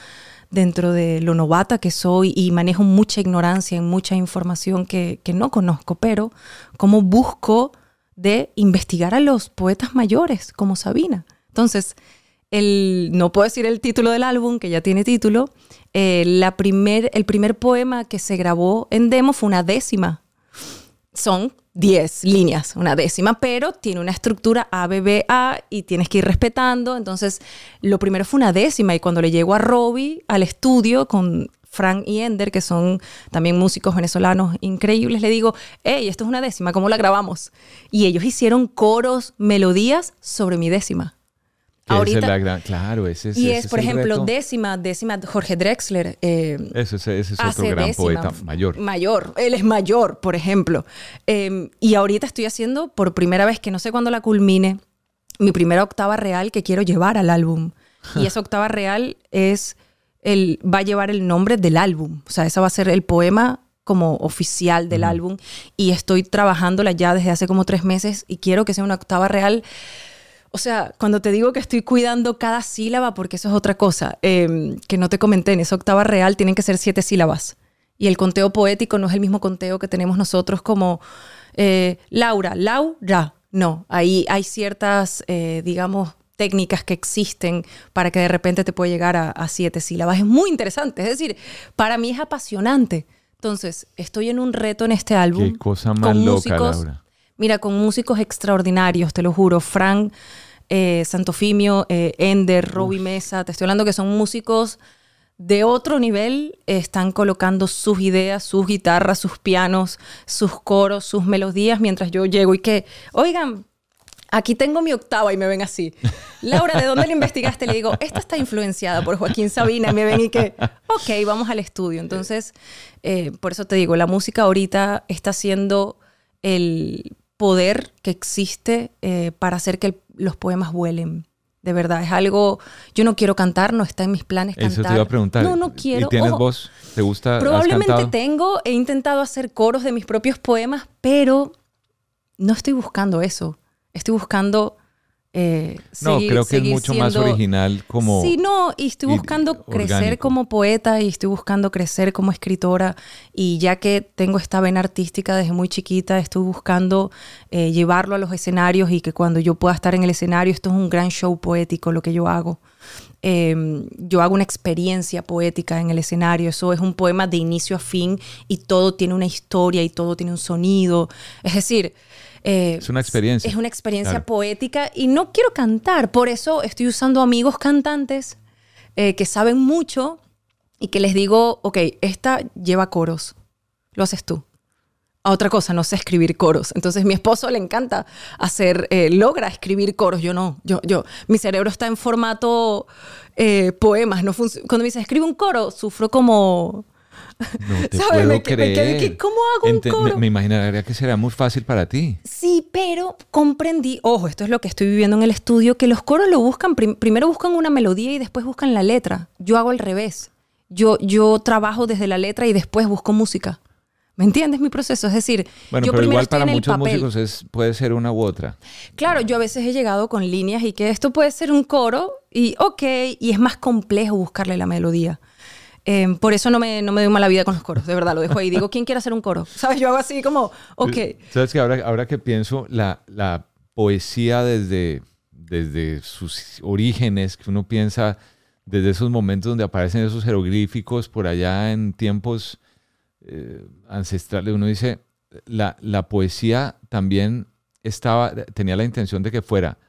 dentro de lo novata que soy y manejo mucha ignorancia en mucha información que, no conozco, pero cómo busco de investigar a los poetas mayores como Sabina. Entonces, el, no puedo decir el título del álbum, que ya tiene título. Eh, la primer, el primer poema que se grabó en demo fue una décima. Son 10 líneas, una décima, pero tiene una estructura ABBA y tienes que ir respetando. Entonces, lo primero fue una décima y cuando le llego a Robbie al estudio con Frank y Ender, que son también músicos venezolanos increíbles, le digo, hey, esto es una décima, ¿cómo la grabamos? Y ellos hicieron coros, melodías sobre mi décima. Ahorita, claro, ese es Y es, por ejemplo, décima, décima, Jorge Drexler. Eh, ese, es otro gran poeta mayor. Mayor, él es mayor, por ejemplo. Em, y ahorita estoy haciendo, por primera vez, que no sé cuándo la culmine, mi primera octava real que quiero llevar al álbum. Y esa octava real es el, va a llevar el nombre del álbum. O sea, ese va a ser el poema como oficial del álbum y estoy trabajándola ya desde hace como tres meses y quiero que sea una octava real. O sea, cuando te digo que estoy cuidando cada sílaba, porque eso es otra cosa, em, que no te comenté, en esa octava real tienen que ser siete sílabas. Y el conteo poético no es el mismo conteo que tenemos nosotros como eh, Laura, Laura. No, ahí hay ciertas, eh, digamos, técnicas que existen para que de repente te pueda llegar a, siete sílabas. Es muy interesante, es decir, para mí es apasionante. Entonces, estoy en un reto en este álbum. Qué cosa más loca, Laura. Mira, con músicos extraordinarios, te lo juro. Frank eh, Santofimio, eh, Ender, Robbie Mesa, te estoy hablando que son músicos de otro nivel, están colocando sus ideas, sus guitarras, sus pianos, sus coros, sus melodías, mientras yo llego y que, oigan, aquí tengo mi octava y me ven así. Laura, ¿de dónde la investigaste? Le digo, esta está influenciada por Joaquín Sabina. Y me ven y que, ok, vamos al estudio. Entonces, eh, por eso te digo, la música ahorita está siendo el poder que existe eh, para hacer que los poemas vuelen. De verdad, es algo. Yo no quiero cantar, no está en mis planes cantar. Eso te iba a preguntar. No, no quiero. ¿Y tienes voz? ¿Te gusta? Probablemente tengo. He intentado hacer coros de mis propios poemas, pero no estoy buscando eso estoy buscando... Eh, no, creo que es mucho más original como... Sí, no, y estoy buscando crecer como poeta y estoy buscando crecer como escritora y ya que tengo esta vena artística desde muy chiquita, estoy buscando eh, llevarlo a los escenarios y que cuando yo pueda estar en el escenario, esto es un gran show poético lo que yo hago. Em, yo hago una experiencia poética en el escenario, eso es un poema de inicio a fin y todo tiene una historia y todo tiene un sonido. Es decir, eh, es una experiencia. Es una experiencia poética y no quiero cantar, por eso estoy usando amigos cantantes eh, que saben mucho y que les digo, ok, esta lleva coros, lo haces tú. A otra cosa, no sé escribir coros. Entonces mi esposo le encanta hacer, eh, logra escribir coros, yo no, yo, yo, mi cerebro está en formato poemas, no cuando me dice escribe un coro, sufro como no te puedo creer. ¿Cómo hago un coro? Me, imaginaría que será muy fácil para ti. Sí, pero comprendí, ojo, esto es lo que estoy viviendo en el estudio, que los coros lo buscan, primero buscan una melodía y después buscan la letra. Yo hago al revés. Yo, yo trabajo desde la letra y después busco música. ¿Me entiendes mi proceso? Es decir, bueno, yo pero igual para muchos músicos es, puede ser una u otra. Claro, yo a veces he llegado con líneas y que esto puede ser un coro y ok, y es más complejo buscarle la melodía. Em, por eso no me, no me doy mala vida con los coros, de verdad, lo dejo ahí. Digo, ¿quién quiere hacer un coro? ¿Sabes? Yo hago así como, ok. ¿Sabes que ahora, ahora que pienso, la, la poesía desde, desde sus orígenes, que uno piensa desde esos momentos donde aparecen esos jeroglíficos por allá en tiempos eh, ancestrales, uno dice, la, la poesía también estaba, tenía la intención de que fuera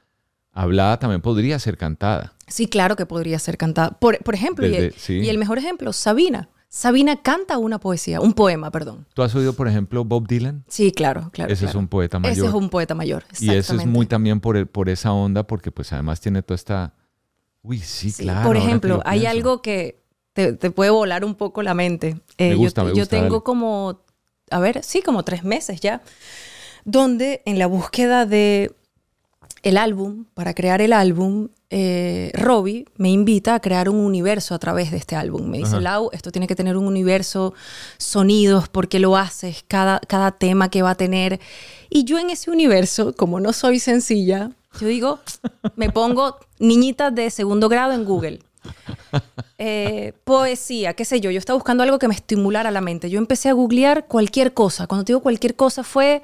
hablada, también podría ser cantada. Sí, claro que podría ser cantada. Por, ejemplo, y, el, mejor ejemplo, Sabina. Sabina canta una poesía, un poema, perdón. ¿Tú has oído, por ejemplo, Bob Dylan? Sí, claro, claro. Ese es un poeta mayor. Ese es un poeta mayor. Y eso es muy también por, por esa onda, porque pues además tiene toda esta... Uy, sí, claro. Por ejemplo, hay algo que te, puede volar un poco la mente. Eh, me gusta, yo, me gusta, yo tengo como, a ver, sí, como tres meses ya, donde en la búsqueda de el álbum, para crear el álbum, eh, Robbie me invita a crear un universo a través de este álbum. Me dice, Lau, esto tiene que tener un universo, sonidos, porque lo haces, cada, cada tema que va a tener. Y yo en ese universo, como no soy sencilla, yo digo, me pongo niñita de segundo grado en Google. Eh, poesía, qué sé yo, yo estaba buscando algo que me estimulara la mente. Yo empecé a googlear cualquier cosa. Cuando te digo cualquier cosa fue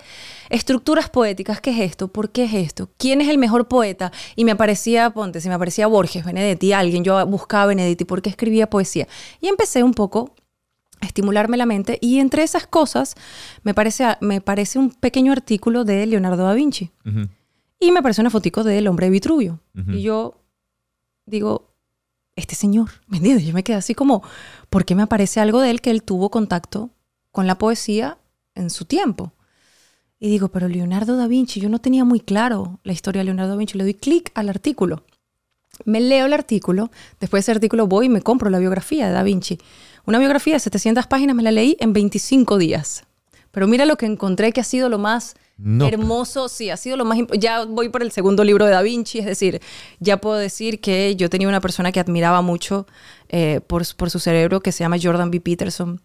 estructuras poéticas. ¿Qué es esto? ¿Por qué es esto? ¿Quién es el mejor poeta? Y me aparecía, ponte, si me aparecía Borges, Benedetti, alguien, yo buscaba Benedetti, ¿por qué escribía poesía? Y empecé un poco a estimularme la mente y entre esas cosas me parece, me parece un pequeño artículo de Leonardo da Vinci. Y me aparece una fotico del hombre de Vitruvio. Y yo digo, este señor, ¿me entiendes? Yo me quedé así como, ¿por qué me aparece algo de él que él tuvo contacto con la poesía en su tiempo? Y digo, pero Leonardo da Vinci, yo no tenía muy claro la historia de Leonardo da Vinci. Le doy clic al artículo. Me leo el artículo, después de ese artículo voy y me compro la biografía de da Vinci. Una biografía de 700 páginas me la leí en 25 días. Pero mira lo que encontré que ha sido lo más hermoso, sí, ha sido lo más importante. Ya voy por el segundo libro de Da Vinci, es decir, ya puedo decir que yo tenía una persona que admiraba mucho eh, por, su cerebro, que se llama Jordan B. Peterson.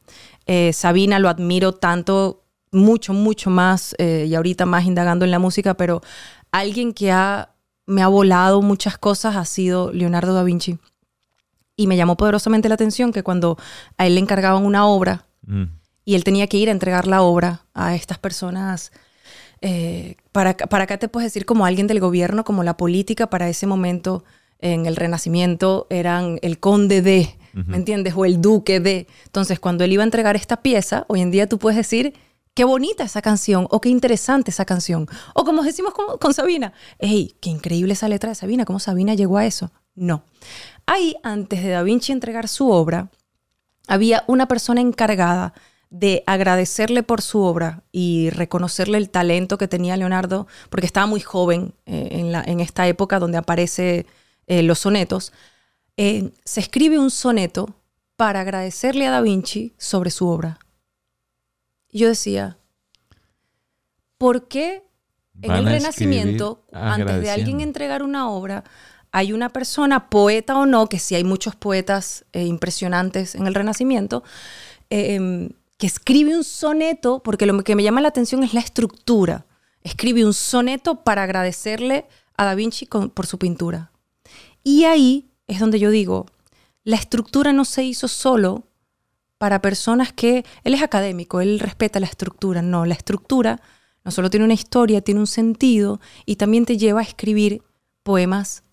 Eh, Sabina lo admiro tanto, mucho, mucho más, eh, y ahorita más indagando en la música, pero alguien que ha, me ha volado muchas cosas ha sido Leonardo da Vinci. Y me llamó poderosamente la atención que cuando a él le encargaban una obra mm. y él tenía que ir a entregar la obra a estas personas, eh, para, para acá te puedes decir como alguien del gobierno, como la política para ese momento en el Renacimiento eran el conde de, ¿me entiendes? O el duque de. Entonces, cuando él iba a entregar esta pieza, hoy en día tú puedes decir, qué bonita esa canción, o qué interesante esa canción. O como decimos con, con Sabina, hey, qué increíble esa letra de Sabina, cómo Sabina llegó a eso. No. Ahí, antes de Da Vinci entregar su obra, había una persona encargada de agradecerle por su obra y reconocerle el talento que tenía Leonardo, porque estaba muy joven eh, en, la, en, esta época donde aparecen eh, los sonetos, eh, se escribe un soneto para agradecerle a Da Vinci sobre su obra. Yo decía, ¿por qué en el Renacimiento, antes de alguien entregar una obra, hay una persona, poeta o no, que sí hay muchos poetas impresionantes en el Renacimiento, em, que escribe un soneto, porque lo que me llama la atención es la estructura. Escribe un soneto para agradecerle a Da Vinci por su pintura. Y ahí es donde yo digo, la estructura no se hizo solo para personas que, él es académico, él respeta la estructura, no, la estructura no solo tiene una historia, tiene un sentido y también te lleva a escribir poemas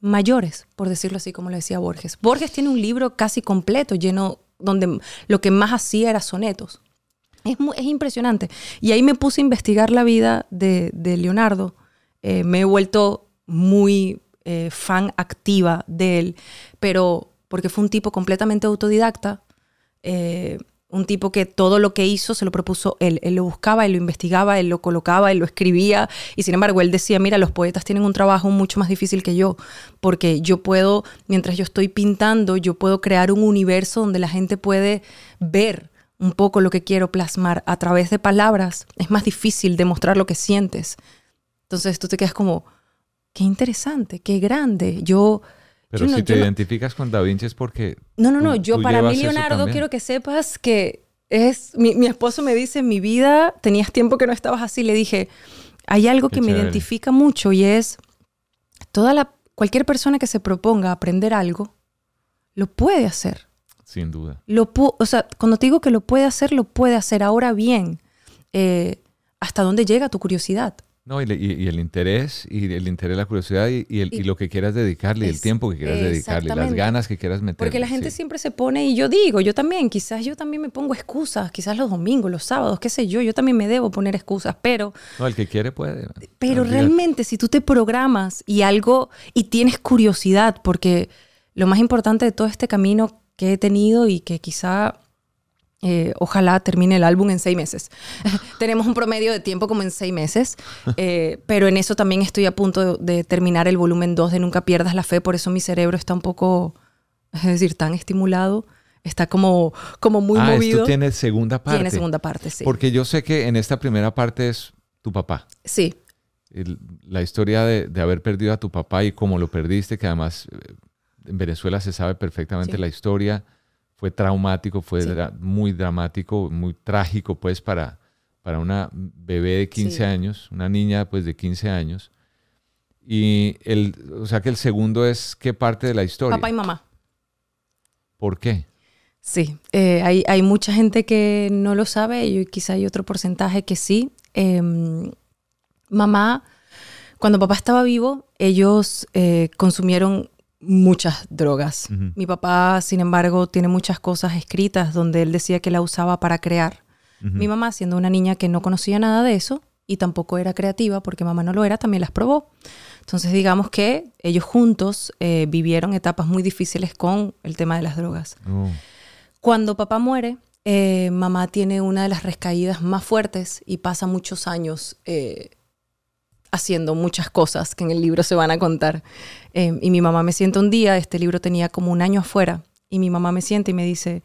mayores, por decirlo así como le decía Borges. Borges tiene un libro casi completo, lleno, donde lo que más hacía era sonetos. Es, es impresionante. Y ahí me puse a investigar la vida de, Leonardo. Eh, me he vuelto muy eh, fan activa de él, pero porque fue un tipo completamente autodidacta. Eh, un tipo que todo lo que hizo se lo propuso él. Él lo buscaba, él lo investigaba, él lo colocaba, él lo escribía. Y sin embargo, él decía, mira, los poetas tienen un trabajo mucho más difícil que yo, porque yo puedo, mientras yo estoy pintando, yo puedo crear un universo donde la gente puede ver un poco lo que quiero plasmar a través de palabras. Es más difícil demostrar lo que sientes. Entonces tú te quedas como, qué interesante, qué grande. Yo pero si te identificas con Da Vinci es porque... No, no, no, yo para mí Leonardo quiero que sepas que es... Mi, esposo me dice, en mi vida tenías tiempo que no estabas así. Le dije, hay algo que me identifica mucho y es toda la... Cualquier persona que se proponga aprender algo, lo puede hacer. Sin duda. Lo o sea, cuando te digo que lo puede hacer, lo puede hacer. Ahora bien, eh, ¿hasta dónde llega tu curiosidad? No, y, el interés, y el interés, la curiosidad, y, y, lo que quieras dedicarle, y el tiempo que quieras dedicarle, las ganas que quieras meter. Porque la gente siempre se pone, y yo digo, yo también, quizás yo también me pongo excusas, quizás los domingos, los sábados, qué sé yo, yo también me debo poner excusas, pero... No, el que quiere puede. Pero realmente, si tú te programas y algo, y tienes curiosidad, porque lo más importante de todo este camino que he tenido y que quizá eh, ojalá termine el álbum en seis meses. Tenemos un promedio de tiempo como en seis meses, eh, pero en eso también estoy a punto de, terminar el volumen 2 de Nunca pierdas la fe, por eso mi cerebro está un poco, es decir, tan estimulado, está como, como muy ah, movido. Esto tiene segunda parte. Tiene segunda parte, sí. Porque yo sé que en esta primera parte es tu papá. Sí. la historia de, haber perdido a tu papá y cómo lo perdiste, que además eh, en Venezuela se sabe perfectamente la historia fue traumático, fue muy dramático, muy trágico pues para, para una bebé de 15 años, una niña pues de 15 años. Y el, o sea que el segundo es qué parte de la historia. Papá y mamá. ¿Por qué? Sí, eh, hay, hay, mucha gente que no lo sabe y quizá hay otro porcentaje que sí. Em, mamá, cuando papá estaba vivo, ellos eh, consumieron muchas drogas. Mi papá, sin embargo, tiene muchas cosas escritas donde él decía que la usaba para crear. Mi mamá, siendo una niña que no conocía nada de eso y tampoco era creativa, porque mamá no lo era, también las probó. Entonces, digamos que ellos juntos eh, vivieron etapas muy difíciles con el tema de las drogas. Oh. Cuando papá muere, eh, mamá tiene una de las recaídas más fuertes y pasa muchos años eh, haciendo muchas cosas que en el libro se van a contar. Em, y mi mamá me siente un día, este libro tenía como un año afuera, y mi mamá me siente y me dice,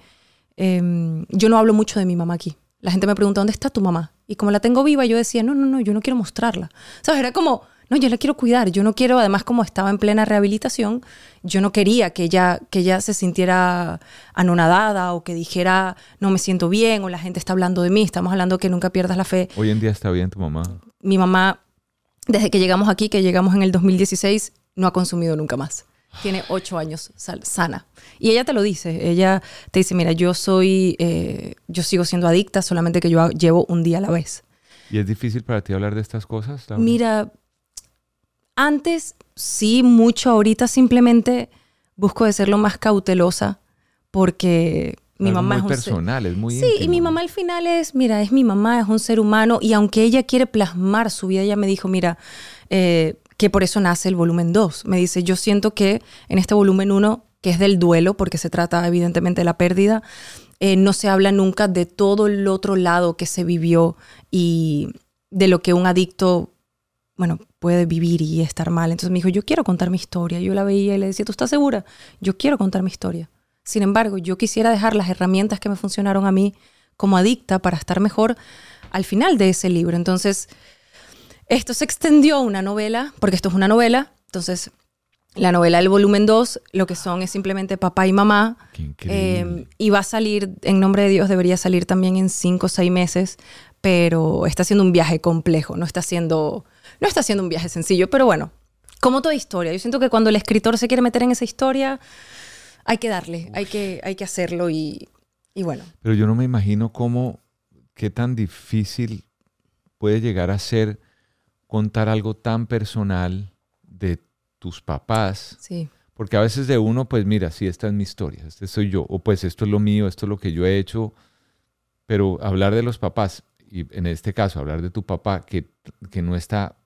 em, yo no hablo mucho de mi mamá aquí. La gente me pregunta, ¿dónde está tu mamá? Y como la tengo viva, yo decía, no, no, no, yo no quiero mostrarla. ¿Sabes? Era como, no, yo la quiero cuidar, yo no quiero, además como estaba en plena rehabilitación, yo no quería que ella, que ella se sintiera anonadada o que dijera, no me siento bien o la gente está hablando de mí, estamos hablando que nunca pierdas la fe. Hoy en día está bien tu mamá. Mi mamá, desde que llegamos aquí, que llegamos en el 2016, no ha consumido nunca más. Tiene ocho años sana. Y ella te lo dice. Ella te dice, mira, yo soy, eh, yo sigo siendo adicta, solamente que yo llevo un día a la vez. ¿Y es difícil para ti hablar de estas cosas? Mira, antes sí, mucho. Ahorita simplemente busco de ser lo más cautelosa porque mi mamá es muy personal, es muy Sí, y mi mamá al final es, mira, es mi mamá, es un ser humano y aunque ella quiere plasmar su vida, ella me dijo, mira, eh, que por eso nace el volumen 2. Me dice, yo siento que en este volumen 1, que es del duelo, porque se trata evidentemente de la pérdida, eh, no se habla nunca de todo el otro lado que se vivió y de lo que un adicto, bueno, puede vivir y estar mal. Entonces me dijo, yo quiero contar mi historia. Yo la veía y le decía, ¿tú estás segura? Yo quiero contar mi historia. Sin embargo, yo quisiera dejar las herramientas que me funcionaron a mí como adicta para estar mejor al final de ese libro. Entonces, esto se extendió a una novela, porque esto es una novela, entonces la novela del volumen 2, lo que son es simplemente papá y mamá. Eh, y va a salir, en nombre de Dios, debería salir también en cinco o seis meses, pero está siendo un viaje complejo, no está siendo, no está siendo un viaje sencillo, pero bueno, como toda historia, yo siento que cuando el escritor se quiere meter en esa historia, hay que darle, hay que, hay que hacerlo y, y bueno. Pero yo no me imagino cómo, qué tan difícil puede llegar a ser contar algo tan personal de tus papás. Sí. Porque a veces de uno, pues mira, sí, esta es mi historia, este soy yo, o pues esto es lo mío, esto es lo que yo he hecho, pero hablar de los papás, y en este caso hablar de tu papá que, que no está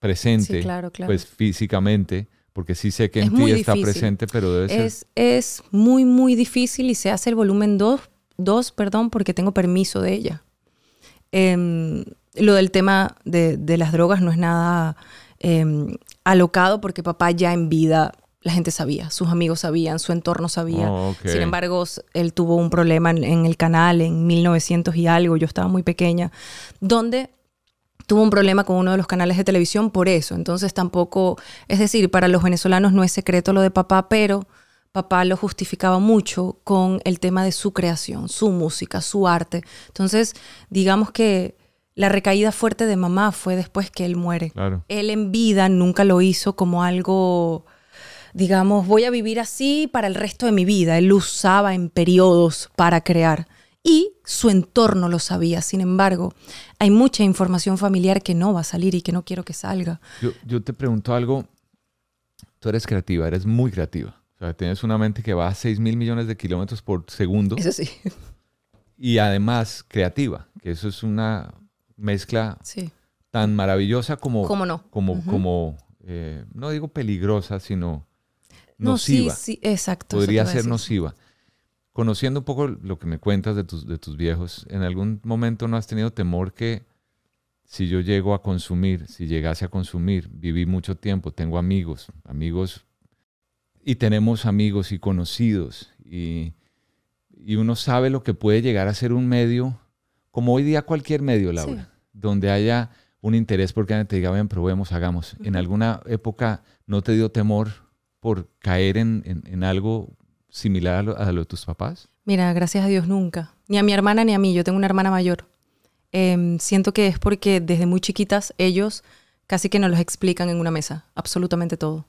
presente, pues físicamente, porque sí sé que en ti está presente, pero debe ser... Es, es muy, muy difícil y se hace el volumen 2, dos, perdón, porque tengo permiso de ella. Eh, lo del tema de, las drogas no es nada em, alocado porque papá ya en vida la gente sabía, sus amigos sabían, su entorno sabía. Oh, Sin embargo, él tuvo un problema en, el canal en 1900 y algo, yo estaba muy pequeña, donde tuvo un problema con uno de los canales de televisión por eso. Entonces tampoco, es decir, para los venezolanos no es secreto lo de papá, pero papá lo justificaba mucho con el tema de su creación, su música, su arte. Entonces, digamos que la recaída fuerte de mamá fue después que él muere. Él en vida nunca lo hizo como algo, digamos, voy a vivir así para el resto de mi vida. Él lo usaba en periodos para crear. Y su entorno lo sabía. Sin embargo, hay mucha información familiar que no va a salir y que no quiero que salga. Yo, te pregunto algo. Tú eres creativa, eres muy creativa. O sea, tienes una mente que va a 6 mil millones de kilómetros por segundo. Eso sí. Y además creativa, que eso es una mezcla tan maravillosa como... no? Como, como eh, no digo peligrosa, sino nociva. No, sí, sí, exacto. Podría ser nociva. Conociendo un poco lo que me cuentas de tus, de tus viejos, ¿en algún momento no has tenido temor que si yo llego a consumir, si llegase a consumir, viví mucho tiempo, tengo amigos, amigos, y tenemos amigos y conocidos, y, y uno sabe lo que puede llegar a ser un medio como hoy día cualquier medio, Laura, donde haya un interés porque alguien te diga, ven, probemos, hagamos. ¿En alguna época no te dio temor por caer en, algo similar a lo, de tus papás? Mira, gracias a Dios nunca. Ni a mi hermana ni a mí. Yo tengo una hermana mayor. Em, siento que es porque desde muy chiquitas ellos casi que nos los explican en una mesa, absolutamente todo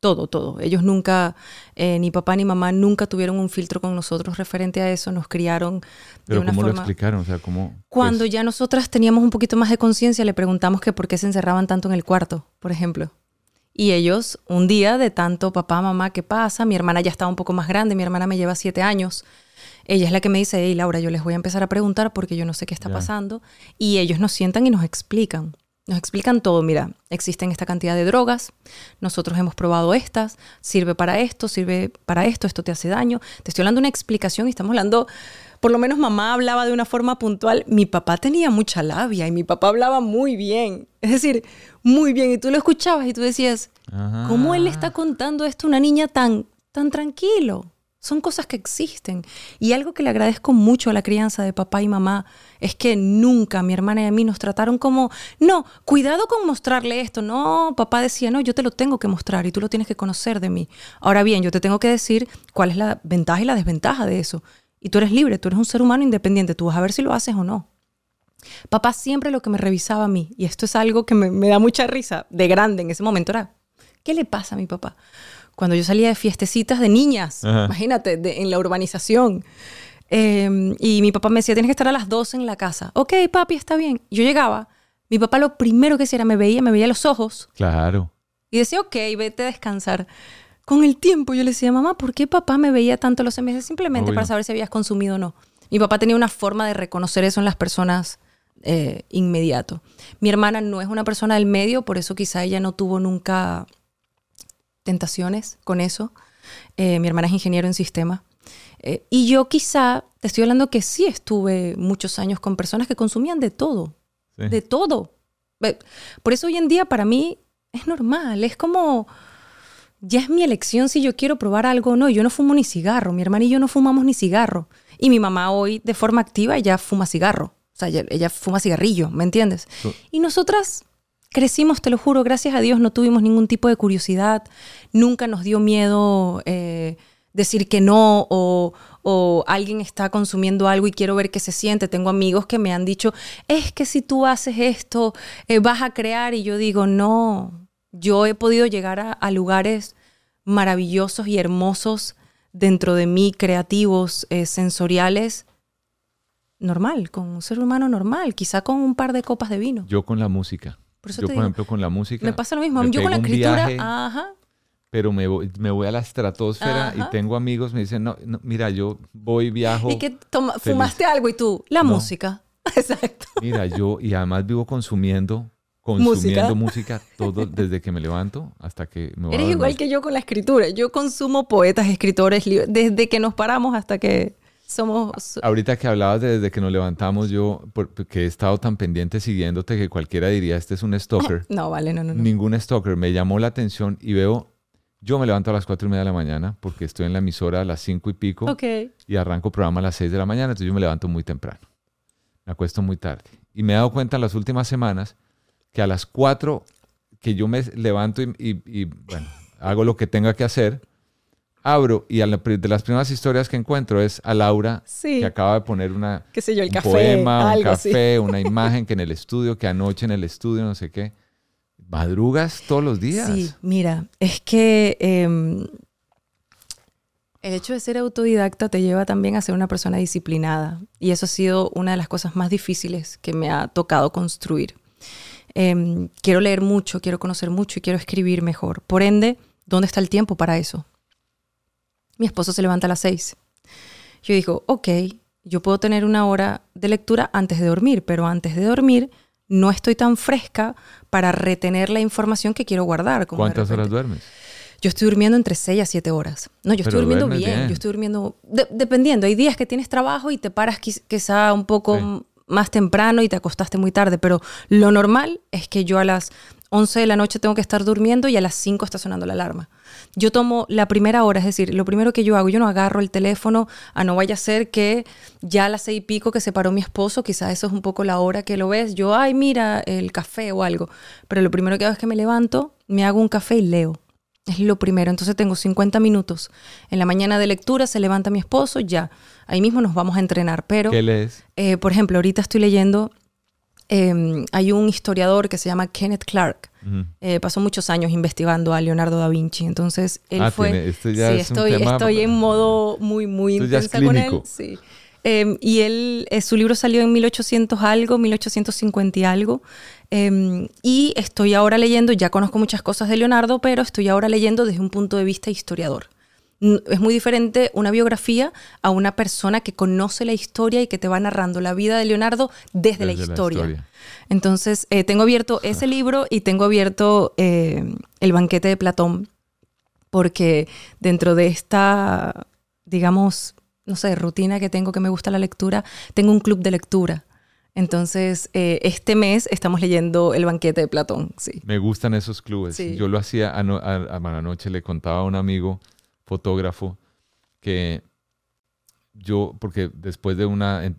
todo, todo. Ellos nunca, eh, ni papá ni mamá, nunca tuvieron un filtro con nosotros referente a eso, nos criaron de una ¿cómo lo explicaron? O sea, ¿cómo, Cuando ya nosotras teníamos un poquito más de conciencia, le preguntamos que por qué se encerraban tanto en el cuarto, por ejemplo. Y ellos, un día de tanto papá, mamá, ¿qué pasa? Mi hermana ya estaba un poco más grande, mi hermana me lleva siete años. Ella es la que me dice, hey Laura, yo les voy a empezar a preguntar porque yo no sé qué está pasando. Y ellos nos sientan y nos explican. Nos explican todo, mira, existen esta cantidad de drogas, nosotros hemos probado estas, sirve para esto, sirve para esto, esto te hace daño. Te estoy hablando de una explicación y estamos hablando, por lo menos mamá hablaba de una forma puntual, mi papá tenía mucha labia y mi papá hablaba muy bien, es decir, muy bien, y tú lo escuchabas y tú decías, ¿cómo él le está contando esto a una niña tan, tan tranquilo? Son cosas que existen. Y algo que le agradezco mucho a la crianza de papá y mamá es que nunca mi hermana y a mí nos trataron como, no, cuidado con mostrarle esto. No, papá decía, no, yo te lo tengo que mostrar y tú lo tienes que conocer de mí. Ahora bien, yo te tengo que decir cuál es la ventaja y la desventaja de eso. Y tú eres libre, tú eres un ser humano independiente, tú vas a ver si lo haces o no. Papá siempre lo que me revisaba a mí, y esto es algo que me, da mucha risa, de grande en ese momento era, ¿qué le pasa a mi papá? Cuando yo salía de fiestecitas de niñas, imagínate, en la urbanización, em, y mi papá me decía, tienes que estar a las 12 en la casa. Ok, papi, está bien. Yo llegaba, mi papá lo primero que hacía era me veía, me veía los ojos. Claro. Y decía, ok, vete a descansar. Con el tiempo yo le decía, mamá, ¿por qué papá me veía tanto los meses? Simplemente para saber si habías consumido o no. Mi papá tenía una forma de reconocer eso en las personas eh, inmediato. Mi hermana no es una persona del medio, por eso quizá ella no tuvo nunca tentaciones con eso. Eh, mi hermana es ingeniero en sistema. Eh, y yo quizá, te estoy hablando que sí estuve muchos años con personas que consumían de todo, de todo. Por eso hoy en día para mí es normal, es como, ya es mi elección si yo quiero probar algo o no. Yo no fumo ni cigarro, mi hermana y yo no fumamos ni cigarro. Y mi mamá hoy de forma activa ya fuma cigarro. O sea, ella, fuma cigarrillo, ¿me entiendes? Y nosotras crecimos, te lo juro, gracias a Dios no tuvimos ningún tipo de curiosidad, nunca nos dio miedo eh, decir que no o, alguien está consumiendo algo y quiero ver qué se siente. Tengo amigos que me han dicho, es que si tú haces esto, eh, vas a crear y yo digo, no, yo he podido llegar a, lugares maravillosos y hermosos dentro de mí, creativos, eh, sensoriales, normal, con un ser humano normal, quizá con un par de copas de vino. Yo con la música. yo, por ejemplo, con la música. Me pasa lo mismo. Yo con la escritura, ajá. Pero me voy, me voy a la estratosfera y tengo amigos, me dicen, no, mira, yo voy, viajo. Y que fumaste algo y tú, la música. Exacto. Mira, yo, y además vivo consumiendo, consumiendo música, todo desde que me levanto hasta que me voy Eres igual que yo con la escritura. Yo consumo poetas, escritores, desde que nos paramos hasta que somos... Ahorita que hablabas de desde que nos levantamos, yo, porque he estado tan pendiente siguiéndote que cualquiera diría, este es un stalker. No, vale, no, no, no. Ningún stalker. Me llamó la atención y veo, yo me levanto a las cuatro y media de la mañana porque estoy en la emisora a las cinco y pico y arranco programa a las seis de la mañana, entonces yo me levanto muy temprano. Me acuesto muy tarde. Y me he dado cuenta en las últimas semanas que a las cuatro que yo me levanto y, y bueno, hago lo que tenga que hacer, abro y de las primeras historias que encuentro es a Laura que acaba de poner una ¿Qué sé yo, el un café, poema, un café, una imagen que en el estudio, que anoche en el estudio, no sé qué. ¿Madrugas todos los días? Sí, mira, es que em, el hecho de ser autodidacta te lleva también a ser una persona disciplinada y eso ha sido una de las cosas más difíciles que me ha tocado construir. Em, quiero leer mucho, quiero conocer mucho y quiero escribir mejor. Por ende, ¿dónde está el tiempo para eso? mi esposo se levanta a las seis. Yo digo, ok, yo puedo tener una hora de lectura antes de dormir, pero antes de dormir no estoy tan fresca para retener la información que quiero guardar. ¿Cuántas horas duermes? Yo estoy durmiendo entre 6 a 7 horas. No, yo estoy durmiendo bien, Yo estoy durmiendo. dependiendo, hay días que tienes trabajo y te paras quizá un poco más temprano y te acostaste muy tarde, pero lo normal es que yo a las 11 de la noche tengo que estar durmiendo y a las 5 está sonando la alarma. Yo tomo la primera hora, es decir, lo primero que yo hago, yo no agarro el teléfono, a no vaya a ser que ya a las seis y pico que se paró mi esposo, quizás eso es un poco la hora que lo ves, yo, ay, mira, el café o algo. Pero lo primero que hago es que me levanto, me hago un café y leo. Es lo primero. Entonces tengo 50 minutos. En la mañana de lectura se levanta mi esposo, ya. Ahí mismo nos vamos a entrenar. Pero, ¿Qué lees? Eh, por ejemplo, ahorita estoy leyendo Em, hay un historiador que se llama Kenneth Clark. Eh, pasó muchos años investigando a Leonardo da Vinci. Entonces, él ah, fue... sí, estoy, estoy en modo muy, muy intensa con él. Sí. Em, y él, eh, su libro salió en 1800 algo, 1850 y algo. Em, y estoy ahora leyendo, ya conozco muchas cosas de Leonardo, pero estoy ahora leyendo desde un punto de vista historiador es muy diferente una biografía a una persona que conoce la historia y que te va narrando la vida de Leonardo desde, la, historia. Entonces, eh, tengo abierto ese libro y tengo abierto eh, El banquete de Platón, porque dentro de esta, digamos, no sé, rutina que tengo que me gusta la lectura, tengo un club de lectura. Entonces, eh, este mes estamos leyendo El banquete de Platón, sí. Me gustan esos clubes. Yo lo hacía, anoche le contaba a un amigo fotógrafo, que yo, porque después de una,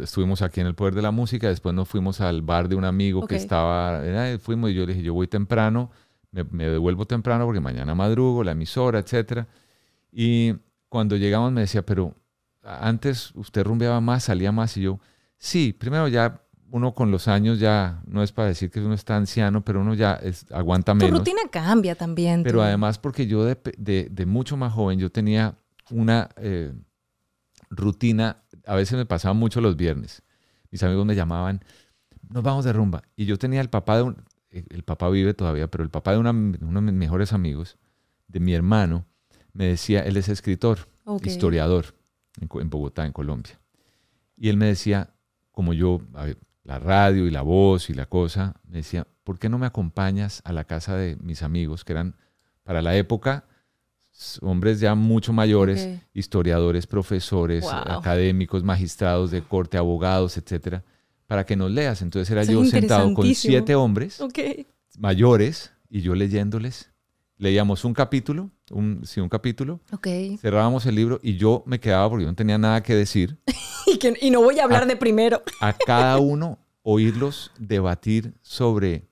estuvimos aquí en el Poder de la Música, después nos fuimos al bar de un amigo que estaba, fuimos y yo le dije, yo voy temprano, me, me, devuelvo temprano porque mañana madrugo, la emisora, etcétera. Y cuando llegamos me decía, pero antes usted rumbeaba más, salía más y yo, sí, primero ya uno con los años ya, no es para decir que uno está anciano, pero uno ya es, aguanta menos. Tu rutina cambia también. Pero además porque yo de, de, mucho más joven, yo tenía una eh, rutina, a veces me pasaba mucho los viernes. Mis amigos me llamaban, nos vamos de rumba. Y yo tenía el papá de un, el papá vive todavía, pero el papá de uno de mis mejores amigos, de mi hermano, me decía, él es escritor, historiador en, Bogotá, en Colombia. Y él me decía, como yo, la radio y la voz y la cosa, me decía, ¿por qué no me acompañas a la casa de mis amigos, que eran para la época hombres ya mucho mayores, historiadores, profesores, académicos, magistrados de corte, abogados, etcétera, para que nos leas. Entonces era yo sentado con siete hombres mayores y yo leyéndoles. Leíamos un capítulo, un, sí, un capítulo. Cerrábamos el libro y yo me quedaba porque yo no tenía nada que decir. y, no voy a hablar de primero. a cada uno oírlos debatir sobre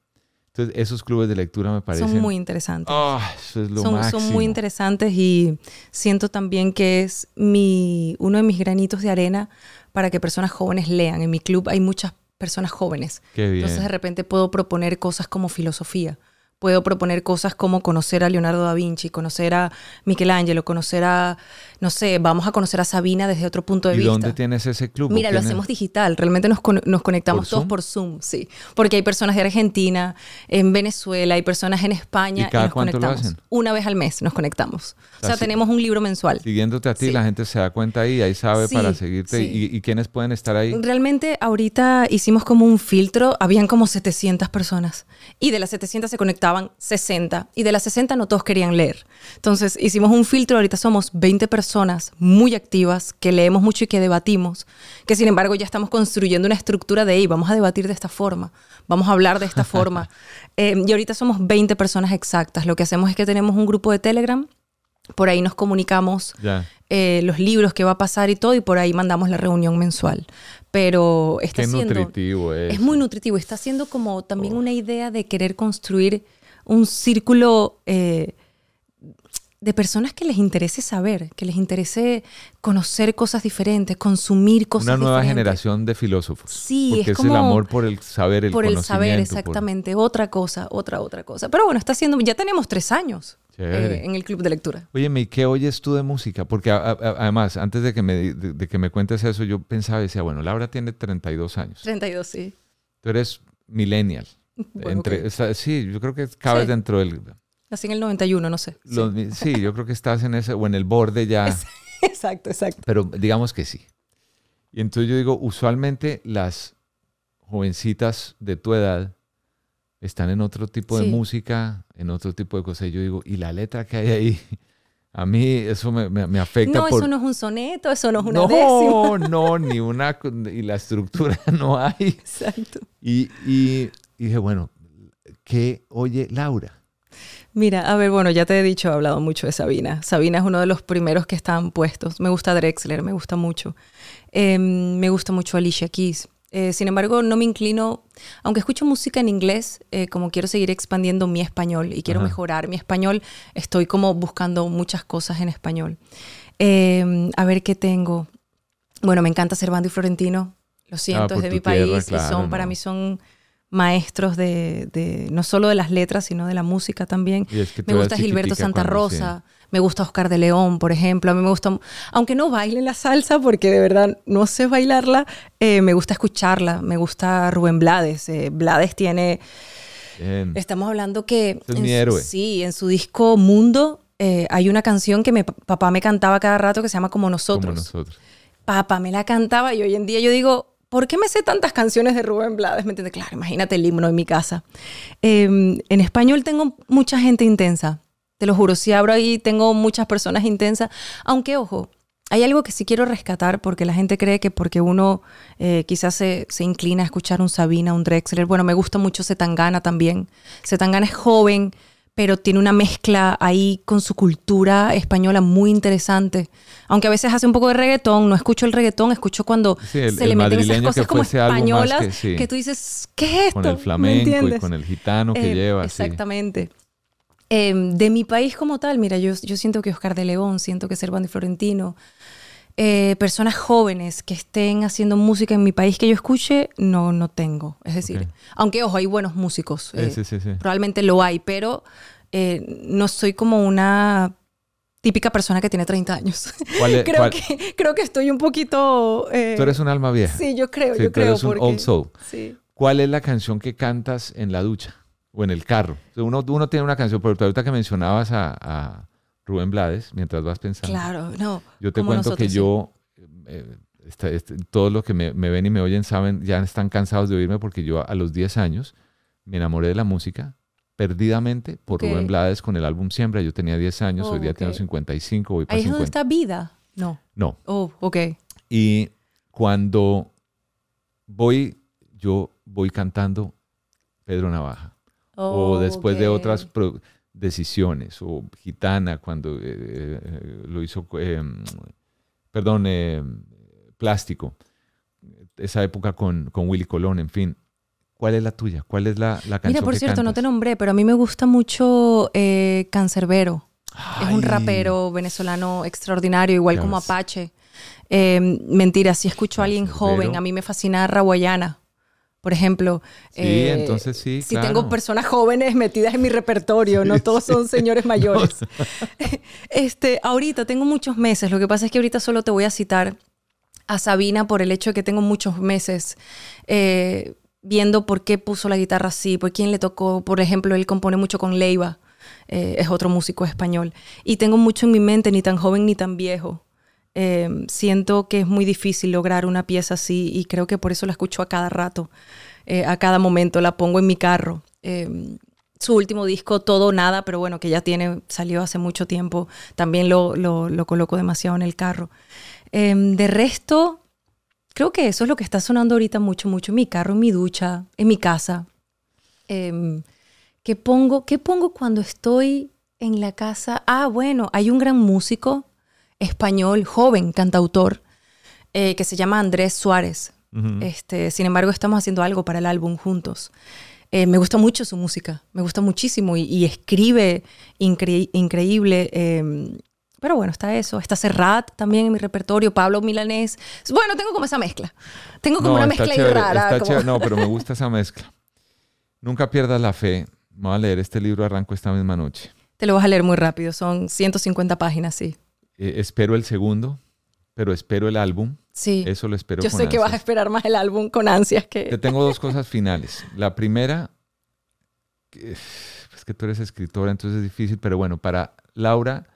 entonces, esos clubes de lectura me parecen... Son muy interesantes. Ah, eso es lo son, máximo. son muy interesantes y siento también que es mi, uno de mis granitos de arena para que personas jóvenes lean. En mi club hay muchas personas jóvenes. Qué bien. Entonces, de repente puedo proponer cosas como filosofía puedo proponer cosas como conocer a Leonardo da Vinci, conocer a Michelangelo, conocer a, no sé, vamos a conocer a Sabina desde otro punto de vista. ¿Y dónde tienes ese club? Mira, lo hacemos digital, realmente nos, nos conectamos todos por Zoom, sí. Porque hay personas de Argentina, en Venezuela, hay personas en España. ¿Y cada nos cuánto conectamos. lo hacen? Una vez al mes nos conectamos. O sea, tenemos un libro mensual. Siguiéndote a ti, la gente se da cuenta ahí, ahí sabe para seguirte. ¿Y, ¿Y quiénes pueden estar ahí? Realmente ahorita hicimos como un filtro, habían como 700 personas. Y de las 700 se conectaban 60 y de las 60 no todos querían leer. Entonces hicimos un filtro, ahorita somos 20 personas muy activas que leemos mucho y que debatimos, que sin embargo ya estamos construyendo una estructura de ahí, vamos a debatir de esta forma, vamos a hablar de esta forma. Eh, y ahorita somos 20 personas exactas. Lo que hacemos es que tenemos un grupo de Telegram, por ahí nos comunicamos eh, los libros que va a pasar y todo, y por ahí mandamos la reunión mensual. Pero está Qué nutritivo es. Es muy nutritivo. Está siendo como también oh. una idea de querer construir un círculo eh, de personas que les interese saber, que les interese conocer cosas diferentes, consumir cosas diferentes. Una nueva generación de filósofos. Sí, porque es, como el amor por el saber, el por conocimiento. Por el saber, exactamente. Otra cosa, otra, otra cosa. Pero bueno, está haciendo, ya tenemos tres años eh, en el club de lectura. Oye, ¿y qué oyes tú de música? Porque además, antes de que, me, de, que me cuentes eso, yo pensaba y decía, bueno, Laura tiene 32 años. 32, sí. Tú eres millennial. Entre, sí, yo creo que cabes dentro del... Así en el 91, no sé. sí. yo creo que estás en ese, o en el borde ya. exacto, exacto. Pero digamos que sí. Y entonces yo digo, usualmente las jovencitas de tu edad están en otro tipo de música, en otro tipo de cosas. Y yo digo, ¿y la letra que hay ahí? A mí eso me, me, afecta. No, eso no es un soneto, eso no es una no, décima. No, no, ni una. Y la estructura no hay. Exacto. Y, y, y dije, bueno, ¿qué oye Laura? Mira, a ver, bueno, ya te he dicho, he hablado mucho de Sabina. Sabina es uno de los primeros que están puestos. Me gusta Drexler, me gusta mucho. Em, me gusta mucho Alicia Keys. Eh, sin embargo, no me inclino, aunque escucho música en inglés, eh, como quiero seguir expandiendo mi español y quiero mejorar mi español, estoy como buscando muchas cosas en español. Em, a ver qué tengo. Bueno, me encanta Servando y Florentino. Lo siento, ah, es de mi país y son, para mí son maestros de, no solo de las letras, sino de la música también. me gusta Gilberto Santa Rosa, me gusta Oscar de León, por ejemplo. A mí me gusta, aunque no baile la salsa, porque de verdad no sé bailarla, eh, me gusta escucharla. Me gusta Rubén Blades. Eh, Blades tiene... Estamos hablando que... Es mi héroe. sí, en su disco Mundo eh, hay una canción que mi papá me cantaba cada rato que se llama Como Nosotros. Como Nosotros papá me la cantaba y hoy en día yo digo, ¿por qué me sé tantas canciones de Rubén Blades? ¿Me entiendes? Claro, imagínate el himno en mi casa. Em, en español tengo mucha gente intensa, te lo juro, si abro ahí tengo muchas personas intensas, aunque ojo, hay algo que sí quiero rescatar porque la gente cree que porque uno eh, quizás se, se, inclina a escuchar un Sabina, un Drexler, bueno, me gusta mucho Zetangana también. Zetangana es joven, pero tiene una mezcla ahí con su cultura española muy interesante. Aunque a veces hace un poco de reggaetón, no escucho el reggaetón, escucho cuando Sí, el- se el le meten esas cosas que como españolas que- que, sí. tú dices, ¿qué es esto? Con el ¿Me flamenco y con el gitano que Eh, lleva. sí. Exactamente. Eh, de mi país como tal, mira, yo, yo siento que Oscar de León, siento que Servando y Florentino, eh, personas jóvenes que estén haciendo música en mi país que yo escuche, no, no tengo. Es decir, Ok. aunque ojo, hay buenos músicos. Eh, sí, sí, sí. Probablemente lo hay, pero eh, no soy como una típica persona que tiene 30 años. ¿Cuál es- creo, cuál- que, creo que estoy un poquito... eh, Tú eres un alma vieja. Sí, yo creo, yo tú creo. eres un porque- old soul. Sí. ¿Cuál es la canción que cantas en la ducha o en el carro? O sea, Uno, uno tiene una canción, pero ahorita que mencionabas a, a Rubén Blades, mientras vas pensando, Claro, no. yo te cuento que sí. yo, eh, este- este- todos los que me, me ven y me oyen saben, ya están cansados de oírme porque yo a los 10 años me enamoré de la música perdidamente por. Rubén Blades con el álbum Siembra. Yo tenía 10 años, Oh, hoy día tengo 55, voy para Ahí es donde 50. está vida. No. No, Oh, ok. Y cuando voy, yo voy cantando Pedro Navaja. o después de otras decisiones. O Gitana, cuando eh, eh, lo hizo, eh, perdón, eh, Plástico. Esa época con, con Willy Colón, en fin. ¿Cuál es la tuya? ¿Cuál es la, la canción Mira, por que cierto, no te nombré, pero a mí me gusta mucho Cancerbero. Es un rapero venezolano extraordinario, igual como. Apache. Eh, mentira, si escucho a alguien joven, a mí me fascina Raguayana, por ejemplo. Sí, Eh, entonces sí, Si claro. tengo personas jóvenes metidas en mi repertorio, no todos son señores mayores. este, ahorita tengo muchos meses, lo que pasa es que ahorita solo te voy a citar a Sabina por el hecho de que tengo muchos meses eh, viendo por qué puso la guitarra así, por quién le tocó. Por ejemplo, él compone mucho con Leiva, eh, es otro músico español. Y tengo mucho en mi mente, ni tan joven ni tan viejo. Eh, siento que es muy difícil lograr una pieza así y creo que por eso la escucho a cada rato, eh, a cada momento, la pongo en mi carro. Eh, su último disco, Todo Nada, pero bueno, que ya tiene, salió hace mucho tiempo, también lo, lo, lo coloco demasiado en el carro. Eh, de resto, creo que eso es lo que está sonando ahorita mucho, mucho en mi carro, en mi ducha, en mi casa. ¿qué, pongo, ¿Qué pongo cuando estoy en la casa? Ah, bueno, hay un gran músico español, joven, cantautor, eh, que se llama Andrés Suárez. Este, sin embargo, estamos haciendo algo para el álbum juntos. Eh, me gusta mucho su música, me gusta muchísimo y, y escribe incre- increíble. eh, pero bueno, está eso. Está Serrat también en mi repertorio, Pablo Milanés. Bueno, tengo como esa mezcla. Tengo como una mezcla ahí chévere, rara. está como- chévere. No, pero me gusta esa mezcla. Nunca pierdas la fe. Me voy a leer este libro, arranco esta misma noche. Te lo vas a leer muy rápido, son 150 páginas, sí. Eh, espero el segundo, pero espero el álbum. Sí. Eso lo espero Yo con sé que vas a esperar más el álbum con ansias Te que... tengo dos cosas finales. La primera, que- es que tú eres escritora, entonces es difícil, pero bueno, para Laura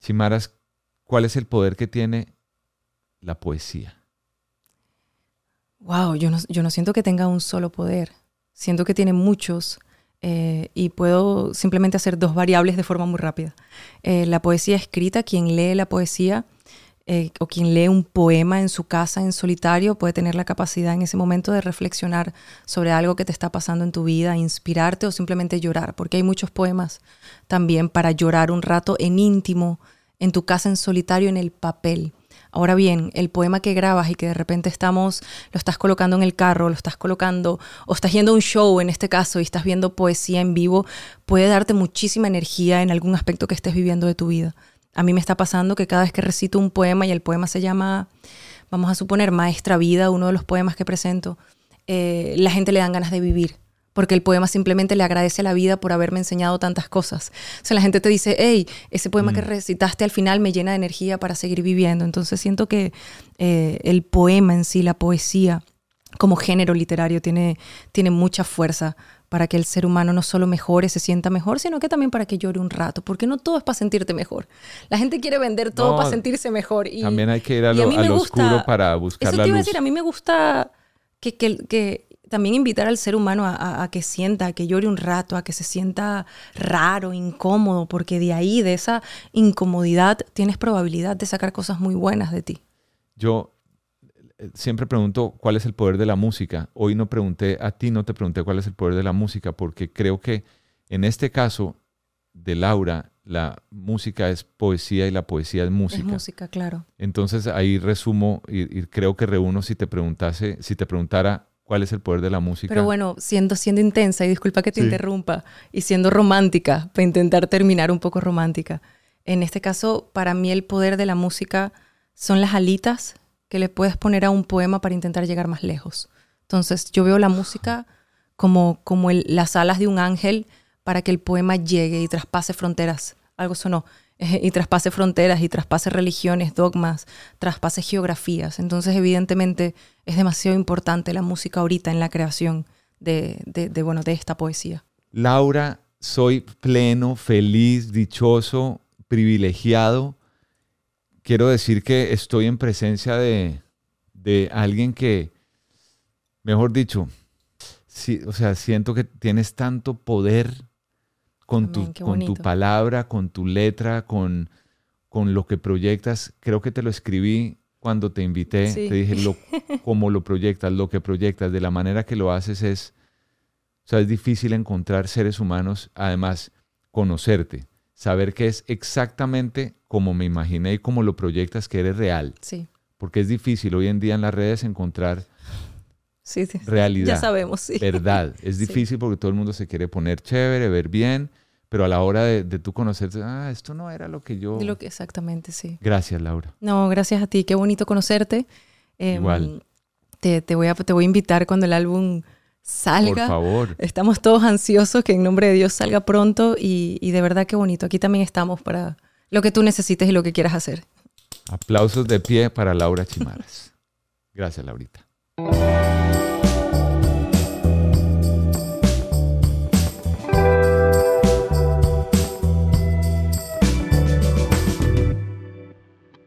Chimaras, ¿cuál es el poder que tiene la poesía? Wow, yo no, yo no siento que tenga un solo poder. Siento que tiene muchos eh, y puedo simplemente hacer dos variables de forma muy rápida. Eh, la poesía escrita, quien lee la poesía eh, o quien lee un poema en su casa en solitario puede tener la capacidad en ese momento de reflexionar sobre algo que te está pasando en tu vida, inspirarte o simplemente llorar, porque hay muchos poemas también para llorar un rato en íntimo, en tu casa en solitario, en el papel. Ahora bien, el poema que grabas y que de repente estamos, lo estás colocando en el carro, lo estás colocando, o estás yendo a un show en este caso y estás viendo poesía en vivo, puede darte muchísima energía en algún aspecto que estés viviendo de tu vida. A mí me está pasando que cada vez que recito un poema y el poema se llama, vamos a suponer, Maestra Vida, uno de los poemas que presento, eh, la gente le dan ganas de vivir porque el poema simplemente le agradece a la vida por haberme enseñado tantas cosas. O sea, la gente te dice, hey, ese poema que recitaste al final me llena de energía para seguir viviendo. Entonces siento que eh, el poema en sí, la poesía, como género literario, tiene, tiene mucha fuerza para que el ser humano no solo mejore, se sienta mejor, sino que también para que llore un rato, porque no todo es para sentirte mejor. La gente quiere vender todo No, para sentirse mejor. Y, También hay que ir a lo, a me lo gusta- oscuro para buscar Eso la te iba a luz. decir, a mí me gusta que, que, que también invitar al ser humano a, a- a que sienta, a que llore un rato, a que se sienta raro, incómodo, porque de ahí, de esa incomodidad, tienes probabilidad de sacar cosas muy buenas de ti. Yo eh, siempre pregunto cuál es el poder de la música. Hoy no pregunté a ti, no te pregunté cuál es el poder de la música, porque creo que En este caso de Laura, la música es poesía y la poesía es música. Es música, claro. Entonces ahí resumo y, creo que reúno si te preguntase, si te preguntara cuál es el poder de la música. Pero bueno, siendo, siendo intensa, y disculpa que te interrumpa, y siendo romántica, para intentar terminar un poco romántica. En este caso, para mí el poder de la música son las alitas que le puedes poner a un poema para intentar llegar más lejos. Entonces, yo veo la música como, como las alas de un ángel para que el poema llegue y traspase fronteras. Algo sonó. Y traspase fronteras y traspase religiones, dogmas, traspase geografías. Entonces, evidentemente, es demasiado importante la música ahorita en la creación de, de, bueno, de esta poesía. Laura, soy pleno, feliz, dichoso, privilegiado. Quiero decir que estoy en presencia de, de alguien que, mejor dicho, sí, o sea, siento que tienes tanto poder con, tu, con tu palabra, con tu letra, con, con lo que proyectas. Creo que te lo escribí cuando te invité. Te dije lo, cómo lo proyectas, lo que proyectas, de la manera que lo haces es, o sea, es difícil encontrar seres humanos, además, conocerte, saber que es exactamente como me imaginé y como lo proyectas, que eres real. Sí. Porque es difícil hoy en día en las redes encontrar sí, realidad. Ya sabemos, sí. Verdad. Es difícil porque todo el mundo se quiere poner chévere, ver bien, pero a la hora de, de tú conocerte, ah, esto no era lo que yo... lo que, exactamente, sí. Gracias, Laura. No, gracias a ti. Qué bonito conocerte. Em, Igual. Te, te, voy a, te voy a invitar cuando el álbum salga. Por favor. Estamos todos ansiosos que en nombre de Dios salga pronto y, y de verdad qué bonito. Aquí también estamos para lo que tú necesites y lo que quieras hacer. Aplausos de pie para Laura Chimaras. Gracias, Laurita.